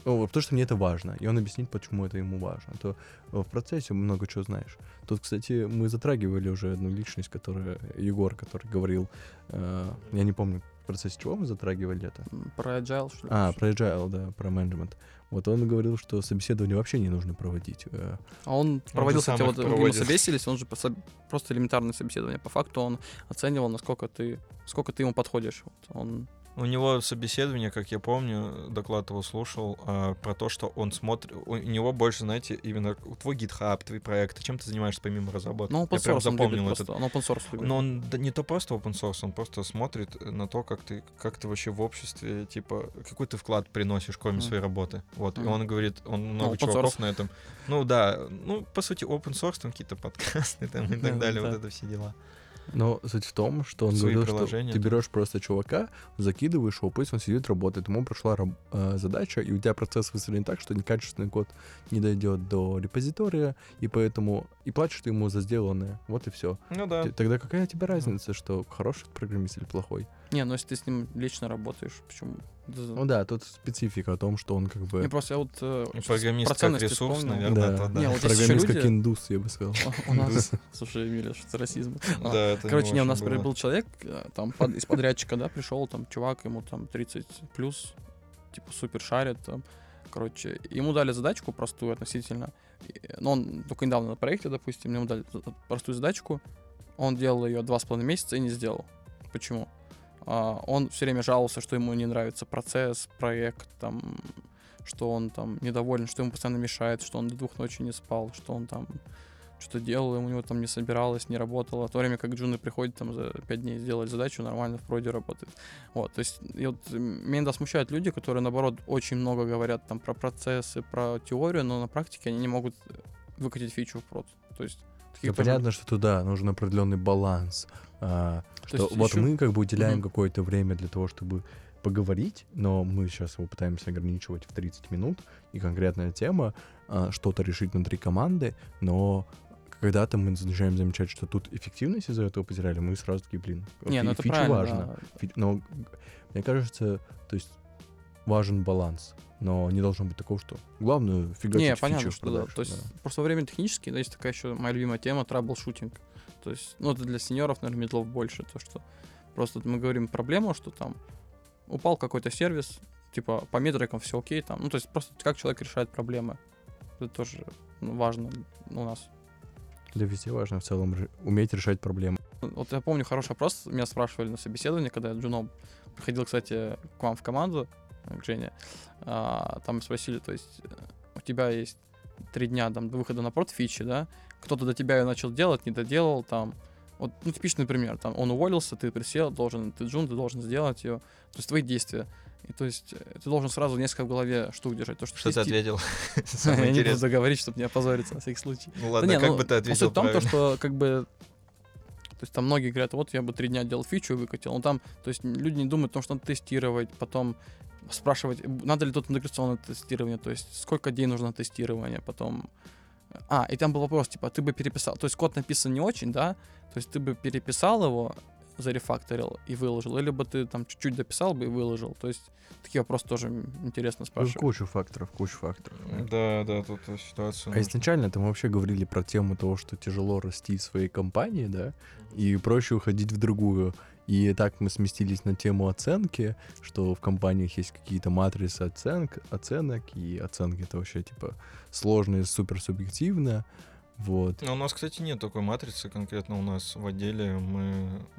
потому что мне это важно, и он объяснит, почему это ему важно. То э, в процессе много чего знаешь. Тут, кстати, мы затрагивали уже одну личность, которая Егор, который говорил, э, я не помню, в процессе чего мы затрагивали это. Про agile, что ли? А, про agile, да, про менеджмент. Вот он говорил, что собеседование вообще не нужно проводить. э, А он проводил, сам кстати, вот проводит. собесились, он же просто элементарное собеседование. По факту он оценивал, насколько ты, сколько ты ему подходишь. Вот он У него собеседование, как я помню, доклад его слушал, а, про то, что он смотрит... У него больше, знаете, именно твой GitHub, твои проекты, чем ты занимаешься помимо разработки. Ну, я open прям source он любит запомнил просто. этот Он open source любит. Но он да, не то просто open source, он просто смотрит на то, как ты, как ты вообще в обществе, типа, какой ты вклад приносишь, кроме Мгм. своей работы. Вот. И Мгм. он говорит, он много open чуваков source. на этом. Ну да, ну, по сути, open source, там какие-то подкасты там и так Да, далее, да. вот это все дела. Но суть в том, что он Свои говорил, что ты берешь просто чувака, закидываешь его, пусть он сидит, работает. Ему прошла раб- э, задача, и у тебя процесс выстроен так, что некачественный код не дойдет до репозитория, и поэтому и платишь ты ему за сделанное. Вот и все. Ну да. Тогда какая тебе разница, что хороший программист или плохой? Не, ну если ты с ним лично работаешь, почему? Да- Ну да, тут специфика о том, что он как бы... Не, просто я вот э, программист про как ресурс, вспомнил. наверное, то да. Не, вот программист как люди- индус, я бы сказал. У нас, слушай, Эмилия, что за расизм. А, Да, это Короче, не, у нас был человек, э, там, из подрядчика, да, пришел, там, чувак, ему там 30 плюс, типа, супер шарит, там, короче, ему дали задачку простую относительно, но он только недавно на проекте, допустим, ему дали простую задачку, он делал ее два с половиной месяца и не сделал. Почему? А, он все время жаловался, что ему не нравится процесс, проект, там, что он там недоволен, что ему постоянно мешает, что он до двух ночи не спал, что он там что-то делал, и у него там не собиралось, не работало. В то время как Джуны приходит там за пять дней сделать задачу, нормально в проде работает. Вот, то есть, и вот меня иногда смущают люди, которые, наоборот, очень много говорят там про процессы, про теорию, но на практике они не могут выкатить фичу в прод. То есть, тоже- понятно, что туда нужен определенный баланс. а, что есть вот ещё- мы как бы уделяем Мгм. какое-то время для того, чтобы поговорить, но мы сейчас его пытаемся ограничивать в 30 минут, и конкретная тема, а, что-то решить внутри команды, но когда-то мы начинаем замечать, что тут эффективность из-за этого потеряли, мы сразу такие, блин, Не, ну это важна. да. Фи- Но мне кажется, то есть важен баланс, но не должно быть такого, что главное фигачить Не, понятно, что да. То есть да. просто время технически, да, есть такая еще моя любимая тема troubleshooting. То есть, ну, это для senior ов, наверное, middle ов больше, то, что просто мы говорим проблему, что там упал какой-то сервис, типа по метрикам все окей, там, ну, то есть просто как человек решает проблемы. Это тоже ну, важно у нас. Да везде важно в целом уметь решать проблемы. Вот я помню хороший вопрос, меня спрашивали на собеседовании, когда я джуном приходил, кстати, к вам в команду, к Жене, а, там спросили, то есть э, у тебя есть три дня там, до выхода на прод фичи, да, кто-то до тебя ее начал делать, не доделал, там, вот, ну, типичный пример, там, он уволился, ты присел, должен, ты джун, ты должен сделать ее, то есть твои действия. И то есть э, ты должен сразу несколько в голове штук держать. То, что, Что ты тести- ответил? Я не буду интересное. говорить, чтобы не опозориться на всякий случай. Ну Да ладно, не, как ну, бы ты ну, ответил в том, то, что как бы то есть там многие говорят, вот я бы три дня делал фичу и выкатил. Но там, то есть люди не думают о том, что надо тестировать, потом спрашивать, надо ли тут интеграционное тестирование, то есть сколько дней нужно тестирование, потом... А, и там был вопрос, типа, ты бы переписал, то есть код написан не очень, да, то есть ты бы переписал его, зарефакторил и выложил, или бы ты там чуть-чуть дописал бы и выложил, то есть такие вопросы тоже интересно Ну, спрашивать. Кучу факторов, кучу факторов. Да, да, тут ситуация. А изначально там вообще говорили про тему того, что тяжело расти в своей компании, да, и проще уходить в другую. И так мы сместились на тему оценки, что в компаниях есть какие-то матрицы оценок, оценок, и оценки это вообще типа сложно и супер субъективно. Вот. Ну, у нас, кстати, нет такой матрицы конкретно у нас в отделе. Мы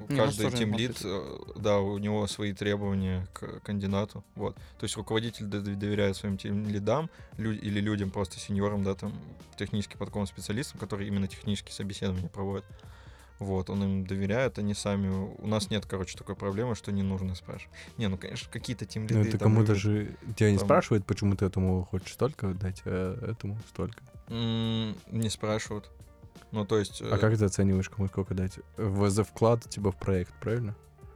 Не, у нас каждый нет тимлид, матрицы. э, да, у него свои требования к кандидату. Вот. То есть руководитель доверяет своим тимлидам лю- или людям просто сеньорам, да, там технически подкованным специалистам, которые именно технические собеседования проводят. Вот, он им доверяет, они сами... У нас нет, короче, такой проблемы, что не нужно спрашивать. Не, ну, конечно, какие-то тимлиды... Ну, это там кому-то любят. же тебя не там- спрашивают, почему ты этому хочешь столько дать, а этому столько. М, Не спрашивают. Ну, то есть... А э, как ты оцениваешь, кому сколько дать? В, за вклад типа в проект, правильно?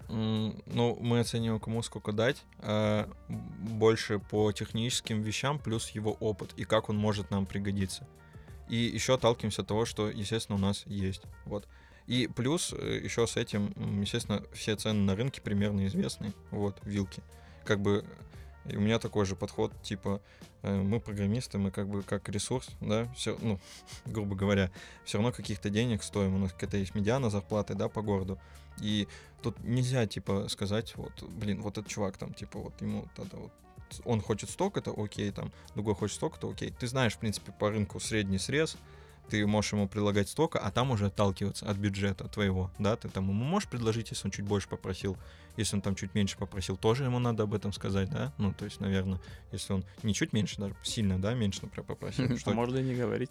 Ну, мы оцениваем, кому сколько дать, а больше по техническим вещам, плюс его опыт и как он может нам пригодиться. И еще отталкиваемся от того, что, естественно, у нас есть. Вот. И плюс э, еще с этим, естественно, все цены на рынке примерно известны. Вот, вилки. Как бы и у меня такой же подход, типа, э, мы программисты, мы как бы как ресурс, да, все, ну, грубо говоря, все равно каких-то денег стоим, у нас какая-то есть медиана зарплаты, да, по городу, и тут нельзя, типа, сказать, вот, блин, вот этот чувак там, типа, вот ему тогда вот он хочет столько-то, окей, там, другой хочет столько-то, окей. Ты знаешь, в принципе, по рынку средний срез, ты можешь ему предлагать столько, а там уже отталкиваться от бюджета твоего, да, ты там ему можешь предложить, если он чуть больше попросил, если он там чуть меньше попросил, тоже ему надо об этом сказать, да, ну, то есть, наверное, если он не чуть меньше, даже сильно, да, меньше, например, попросил, А что... Можно и не говорить.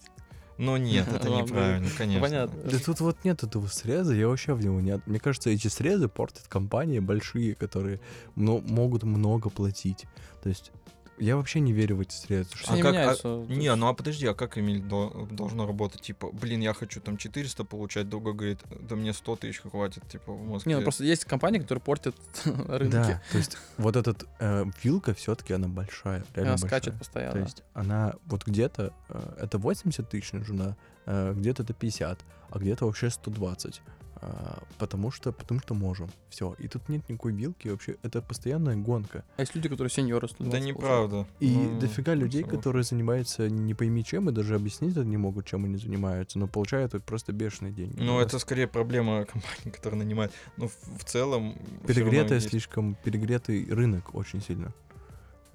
Но нет, это неправильно, конечно. понятно. Да тут вот нет этого среза, я вообще в него не... от- Мне кажется, эти срезы портят компании большие, которые мно- могут много платить. То есть я вообще не верю в эти средства. Что... не как- а- Не, ну а подожди, а как Эмиль до- должно работать? Типа, блин, я хочу там 400 получать, другой говорит, да мне 100 тысяч хватит, типа, в Москве. Не, ну просто есть компании, которые портят рынки. Да, то есть вот этот э, вилка все-таки она большая, реально Она скачет постоянно. То есть она вот где-то э, это 80 тысяч нужна, э, где-то это 50, а где-то вообще 120. А, потому что потому что можем. Все. И тут нет никакой вилки вообще. Это постоянная гонка. А есть люди, которые сеньоры Да 120 неправда. И Ну, дофига людей, согласен. которые занимаются не пойми чем, и даже объяснить это не могут, чем они занимаются, но получают просто бешеные деньги. Ну, это скорее проблема компании, которая нанимает. Ну, в, в целом... есть- слишком перегретый рынок очень сильно.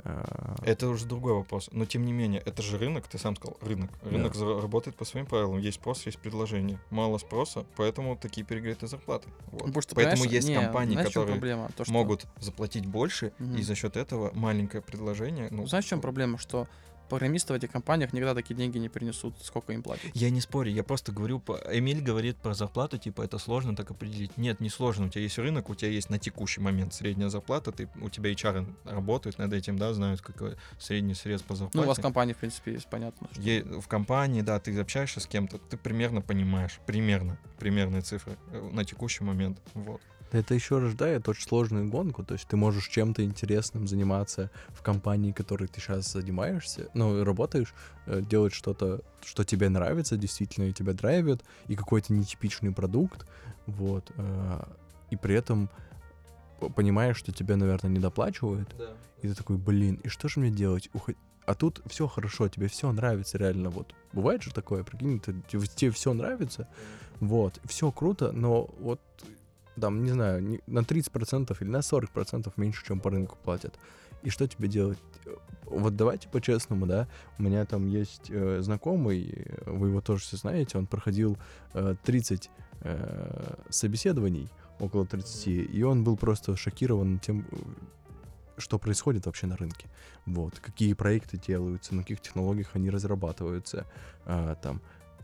А, Это уже другой вопрос. Но тем не менее, это же рынок, ты сам сказал, рынок. Рынок Да. работает по своим правилам. Есть спрос, есть предложение. Мало спроса, поэтому такие перегретые зарплаты. Вот. Потому что, Поэтому есть не, компании, знаешь, которые проблема? То, что- могут заплатить больше, Мгм. и за счет этого маленькое предложение. Ну, Знаешь, в чем проблема? Что программисты в этих компаниях никогда такие деньги не принесут, сколько им платят. Я не спорю, я просто говорю, по... Эмиль говорит про зарплату, типа это сложно так определить. Нет, не сложно. У тебя есть рынок, у тебя есть на текущий момент средняя зарплата, ты, у тебя HR работают над этим, да, знают, какой средний срез по зарплате. Ну, у вас компании, в принципе, есть, понятно. что- Е- в компании, да, ты общаешься с кем-то, ты примерно понимаешь, примерно, примерные цифры э, на текущий момент. Вот. Это еще рождает очень сложную гонку, то есть ты можешь чем-то интересным заниматься в компании, которой ты сейчас занимаешься, ну, работаешь, э, делать что-то, что тебе нравится, действительно, и тебя драйвит, и какой-то нетипичный продукт, вот, э, и при этом понимаешь, что тебе, наверное, не доплачивают, и ты такой, блин, и что же мне делать? Ухо- А тут все хорошо, тебе все нравится реально, вот. Бывает же такое, прикинь, ты- тебе все нравится, вот, все круто, но вот там, не знаю, на 30% или на 40% меньше, чем по рынку платят. И что тебе делать? Вот давайте по-честному, да, у меня там есть э, знакомый, э, вы его тоже все знаете, он проходил э, 30 э, собеседований, около 30, и он был просто шокирован тем, э, что происходит вообще на рынке. Вот, какие проекты делаются, на каких технологиях они разрабатываются, а, там,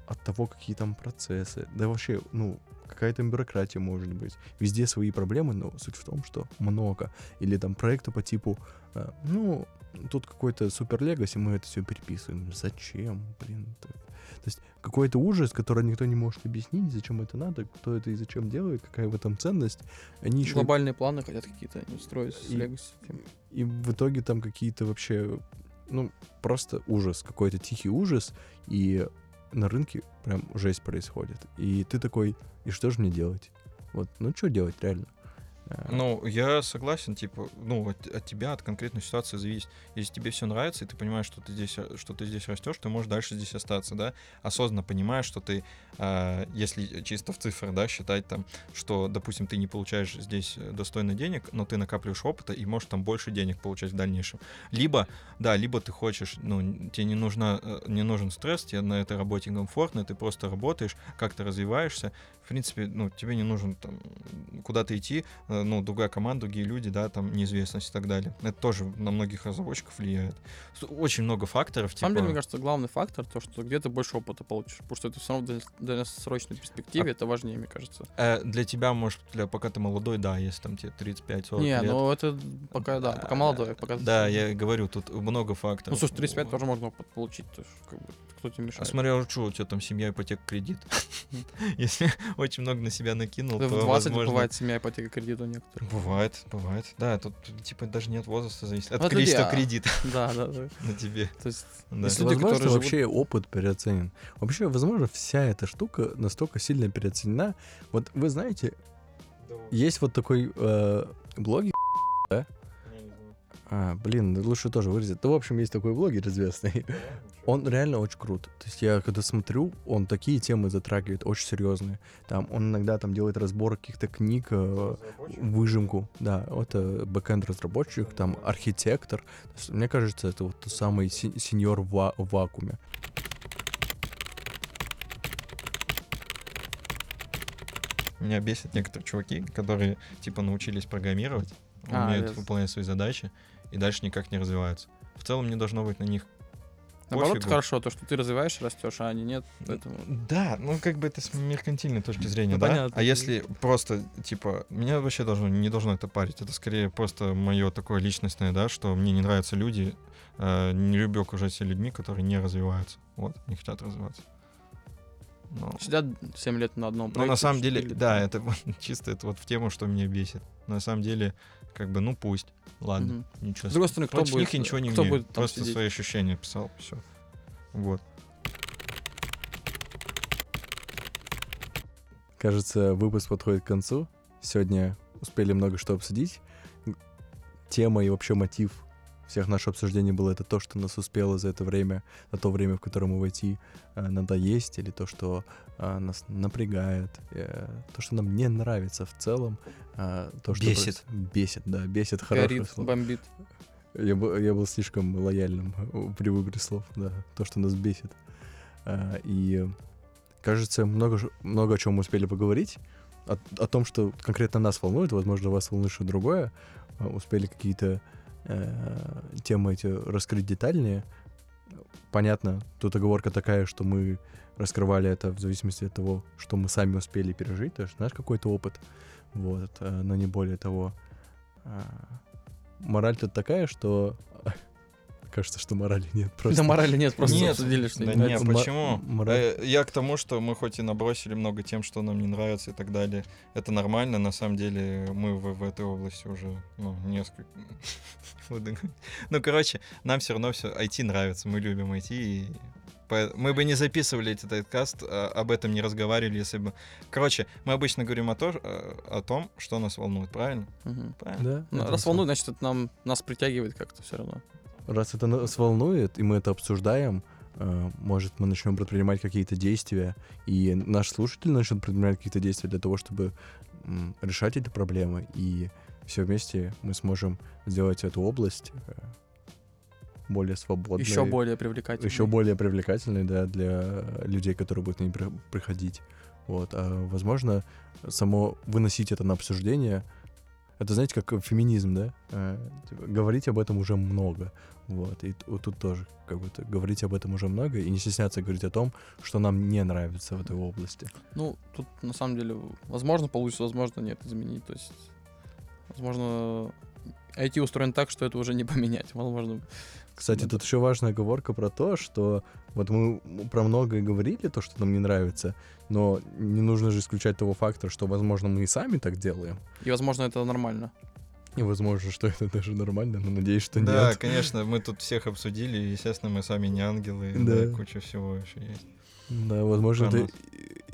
от того, какие там процессы, да вообще, ну, какая-то бюрократия может быть. Везде свои проблемы, но суть в том, что много. Или там проекты по типу, а, ну, тут какой-то супер легаси, мы это все переписываем. Зачем, блин? это- То есть какой-то ужас, который никто не может объяснить, зачем это надо, кто это и зачем делает, какая в этом ценность. Они еще Глобальные планы хотят какие-то они строить с И- и в итоге там какие-то вообще, ну, просто ужас, какой-то тихий ужас, и на рынке прям жесть происходит. И ты такой, и что же мне делать? Вот, ну, что делать, реально? А, Ну, я согласен, типа, ну, от, от тебя, от конкретной ситуации зависит. Если тебе все нравится, и ты понимаешь, что ты здесь, э, что ты здесь растешь, ты можешь дальше здесь остаться, да, осознанно понимаешь, что ты, а, если чисто в цифрах, да, считать там, что, допустим, ты не получаешь здесь э, достойно денег, но ты накапливаешь опыта и можешь там больше денег получать в дальнейшем. Либо, да, либо ты хочешь, ну, тебе не, нужна, э, не нужен стресс, тебе на этой работе комфортно, ты просто работаешь, как-то развиваешься, в принципе, ну, тебе не нужен там куда-то идти, э, ну, другая команда, другие люди, да, там, неизвестность и так далее. Это тоже на многих разработчиков влияет. Очень много факторов, На самом типа... деле, мне кажется, главный фактор то, что где ты больше опыта получишь. Потому что это все равно в дал- дальносрочной перспективе, А это важнее, мне кажется. э, для тебя, может, для, пока ты молодой, да, если там тебе 35-40 Не, лет. ну это пока, да, пока молодой. Пока... Да, я говорю, тут много факторов. Ну, слушай, 35 тоже можно опыт получить. то как бы, кто тебе А мешает? смотря, что у тебя там семья, ипотека, кредит. Если очень много на себя накинул, то, в 20 возможно... бывает семья ипотека кредита у некоторых. Бывает, бывает. Да, тут типа даже нет возраста зависит. От люди, количества кредита Да, да, да. на тебе. То есть, Да. Люди, возможно, которые живут- вообще опыт переоценен. Вообще, возможно, вся эта штука настолько сильно переоценена. Вот вы знаете, есть вот такой э, блогер, а, блин, лучше тоже вырезать. Ну, в общем, есть такой блогер известный. Он реально очень крут. То есть я когда смотрю, он такие темы затрагивает, очень серьезные. Там он иногда там делает разбор каких-то книг, э, выжимку. Да, это бэкэнд разработчик, там архитектор. То есть, мне кажется, это вот тот самый си- сеньор в, ва- в вакууме. Меня бесят некоторые чуваки, которые типа научились программировать, А, умеют yes. выполнять свои задачи и дальше никак не развиваются. В целом не должно быть на них Наоборот, пофигу. хорошо, то, что ты развиваешь, растешь, а они нет. Поэтому... Да, ну как бы это с меркантильной точки зрения, Ну, да? понятно. А если просто, типа, меня вообще должно, не должно это парить. Это скорее просто мое такое личностное, да, что мне не нравятся люди, э, не люблю окружать себя людьми, которые не развиваются. Вот, не хотят развиваться. Ну, Сидят 7 лет на одном Ну, проекте. на самом деле, да, это чисто это вот в тему, что меня бесит. На самом деле, как бы, ну пусть, ладно, Мгм. ничего. С другой стороны, кто Против будет, них я ничего не кто имею. будет там Просто сидеть? свои ощущения писал, все. Вот. Кажется, выпуск подходит к концу. Сегодня успели много что обсудить. Тема и вообще мотив всех наших обсуждений было это то, что нас успело за это время, на то время, в которое мы войти, э, надоесть, или то, что э, нас напрягает, э, то, что нам не нравится в целом, э, то, что Бесит. проис- Бесит, да, бесит Горит, слово. бомбит. Я был, я был слишком лояльным при выборе слов, да, то, что нас бесит. А, И кажется, много, много о чем мы успели поговорить. О, о том, что конкретно нас волнует, возможно, вас волнует что-то другое. А, Успели какие-то э, темы эти раскрыть детальнее. Понятно, тут оговорка такая, что мы раскрывали это в зависимости от того, что мы сами успели пережить, то есть наш какой-то опыт, вот, э, но не более того. А, Мораль тут такая, что кажется, что морали нет. Просто Да морали нет, просто Нет, обсудили, что да не нет, почему? мораль- Э, Я к тому, что мы хоть и набросили много тем, что нам не нравится и так далее. Это нормально, на самом деле мы в, в этой области уже ну, несколько... Ну, короче, нам все равно все IT нравится, мы любим IT, и мы бы не записывали этот подкаст, а, об этом не разговаривали, если бы... Короче, мы обычно говорим о, то, э, о том, что нас волнует, правильно? Мгм. Правильно. Да, Ну, Раз волнует, значит, это нам, нас притягивает как-то все равно. Раз это нас волнует, и мы это обсуждаем, э, может, мы начнем предпринимать какие-то действия, и наш слушатель начнет предпринимать какие-то действия для того, чтобы решать эти проблемы, и все вместе мы сможем сделать эту область э, более свободной. Еще более привлекательно. еще более привлекательной, да, для людей, которые будут к ней при- приходить. Вот, а возможно, само выносить это на обсуждение, это, знаете, как феминизм, да? Э, типа, говорить об этом уже много. Вот, и вот тут тоже как будто говорить об этом уже много, и не стесняться говорить о том, что нам не нравится в этой области. Ну, тут на самом деле, возможно, получится, возможно, нет, изменить. То есть, возможно, IT устроен так, что это уже не поменять. Возможно, Кстати, Да. тут еще важная оговорка про то, что вот мы про многое говорили, то, что нам не нравится, но не нужно же исключать того фактора, что, возможно, мы и сами так делаем. и, возможно, это нормально. И возможно, что это даже нормально, но надеюсь, что Да, нет. конечно, мы тут всех обсудили, и, естественно, мы сами не ангелы, Да. да, куча всего еще есть. Да, возможно, Про это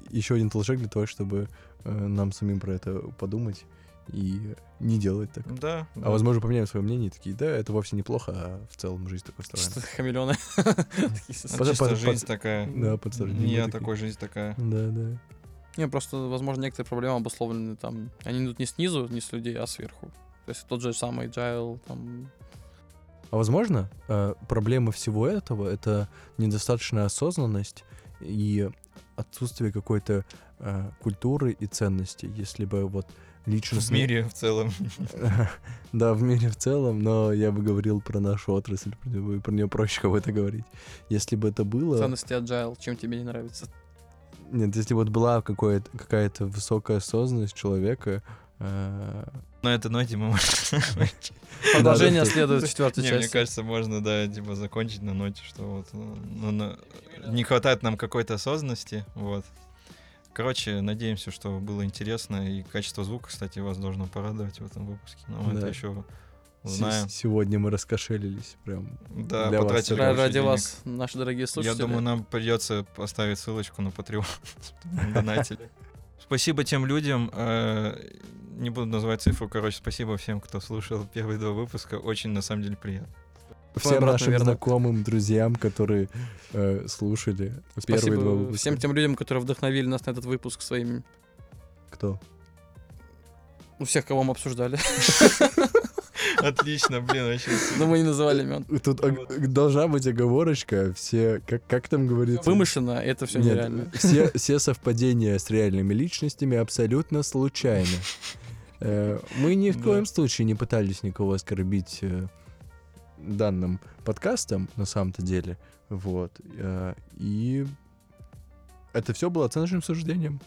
еще один толчок для того, чтобы э, нам самим про это подумать и не делать так. Да. А возможно, поменяем свое мнение и такие, да, это вовсе неплохо, а в целом жизнь такой устроена. Что хамелеоны. Чисто жизнь такая. Да, подтверждение Не я такой, жизнь такая. Да, да. Не, просто, возможно, некоторые проблемы обусловлены там. Они идут не снизу, не с людей, а сверху. То есть тот же самый agile, там, А возможно, э, проблема всего этого — это недостаточная осознанность и отсутствие какой-то э, культуры и ценностей. Если бы вот В личностные... мире в целом. Да, в мире в целом, но я бы говорил про нашу отрасль, про нее, про нее проще кого-то говорить. Если бы это было... ценности agile, чем тебе не нравится. Нет, если вот была какая-то высокая осознанность человека... э, На этой ноте мы можем... Продолжение следует в четвертой Не, мне части. кажется, можно, да, типа, закончить на ноте, что вот ну, на- не хватает нам какой-то осознанности, вот. Короче, надеемся, что было интересно, и качество звука, кстати, вас должно порадовать в этом выпуске. Но мы Да. это еще с- узнаем. Сегодня мы раскошелились прям. Да, для вас потратили кучу Ради денег. вас, наши дорогие Я слушатели. думаю, нам придется поставить ссылочку на Patreon, донатили. Спасибо тем людям, э, не буду называть цифру, короче, спасибо всем, кто слушал первые два выпуска, очень на самом деле приятно. Всем обратно нашим верно. знакомым, друзьям, которые э, слушали первые Спасибо два выпуска. всем тем людям, которые вдохновили нас на этот выпуск своими... Кто? Ну, всех, кого мы обсуждали. Отлично, блин, вообще. Но мы не называли имен. Тут ог- должна быть оговорочка. Все, как, как там говорится? Вымышленно, это все Нет, нереально. Все, все совпадения с реальными личностями абсолютно случайны. Э, Мы ни в коем случае не пытались никого оскорбить э, данным подкастом, на самом-то деле. Вот. э, И это все было оценочным суждением.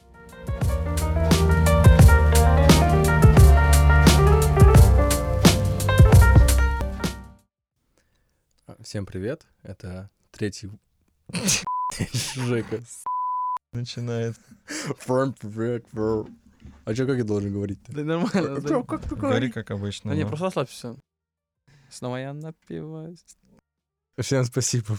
А, Всем привет. Это третий... Жека. Начинает. А что, как я должен говорить-то? Да нормально. да. Как ты Говори как обычно. Да не, но- просто расслабься. Снова я напиваюсь. Всем спасибо.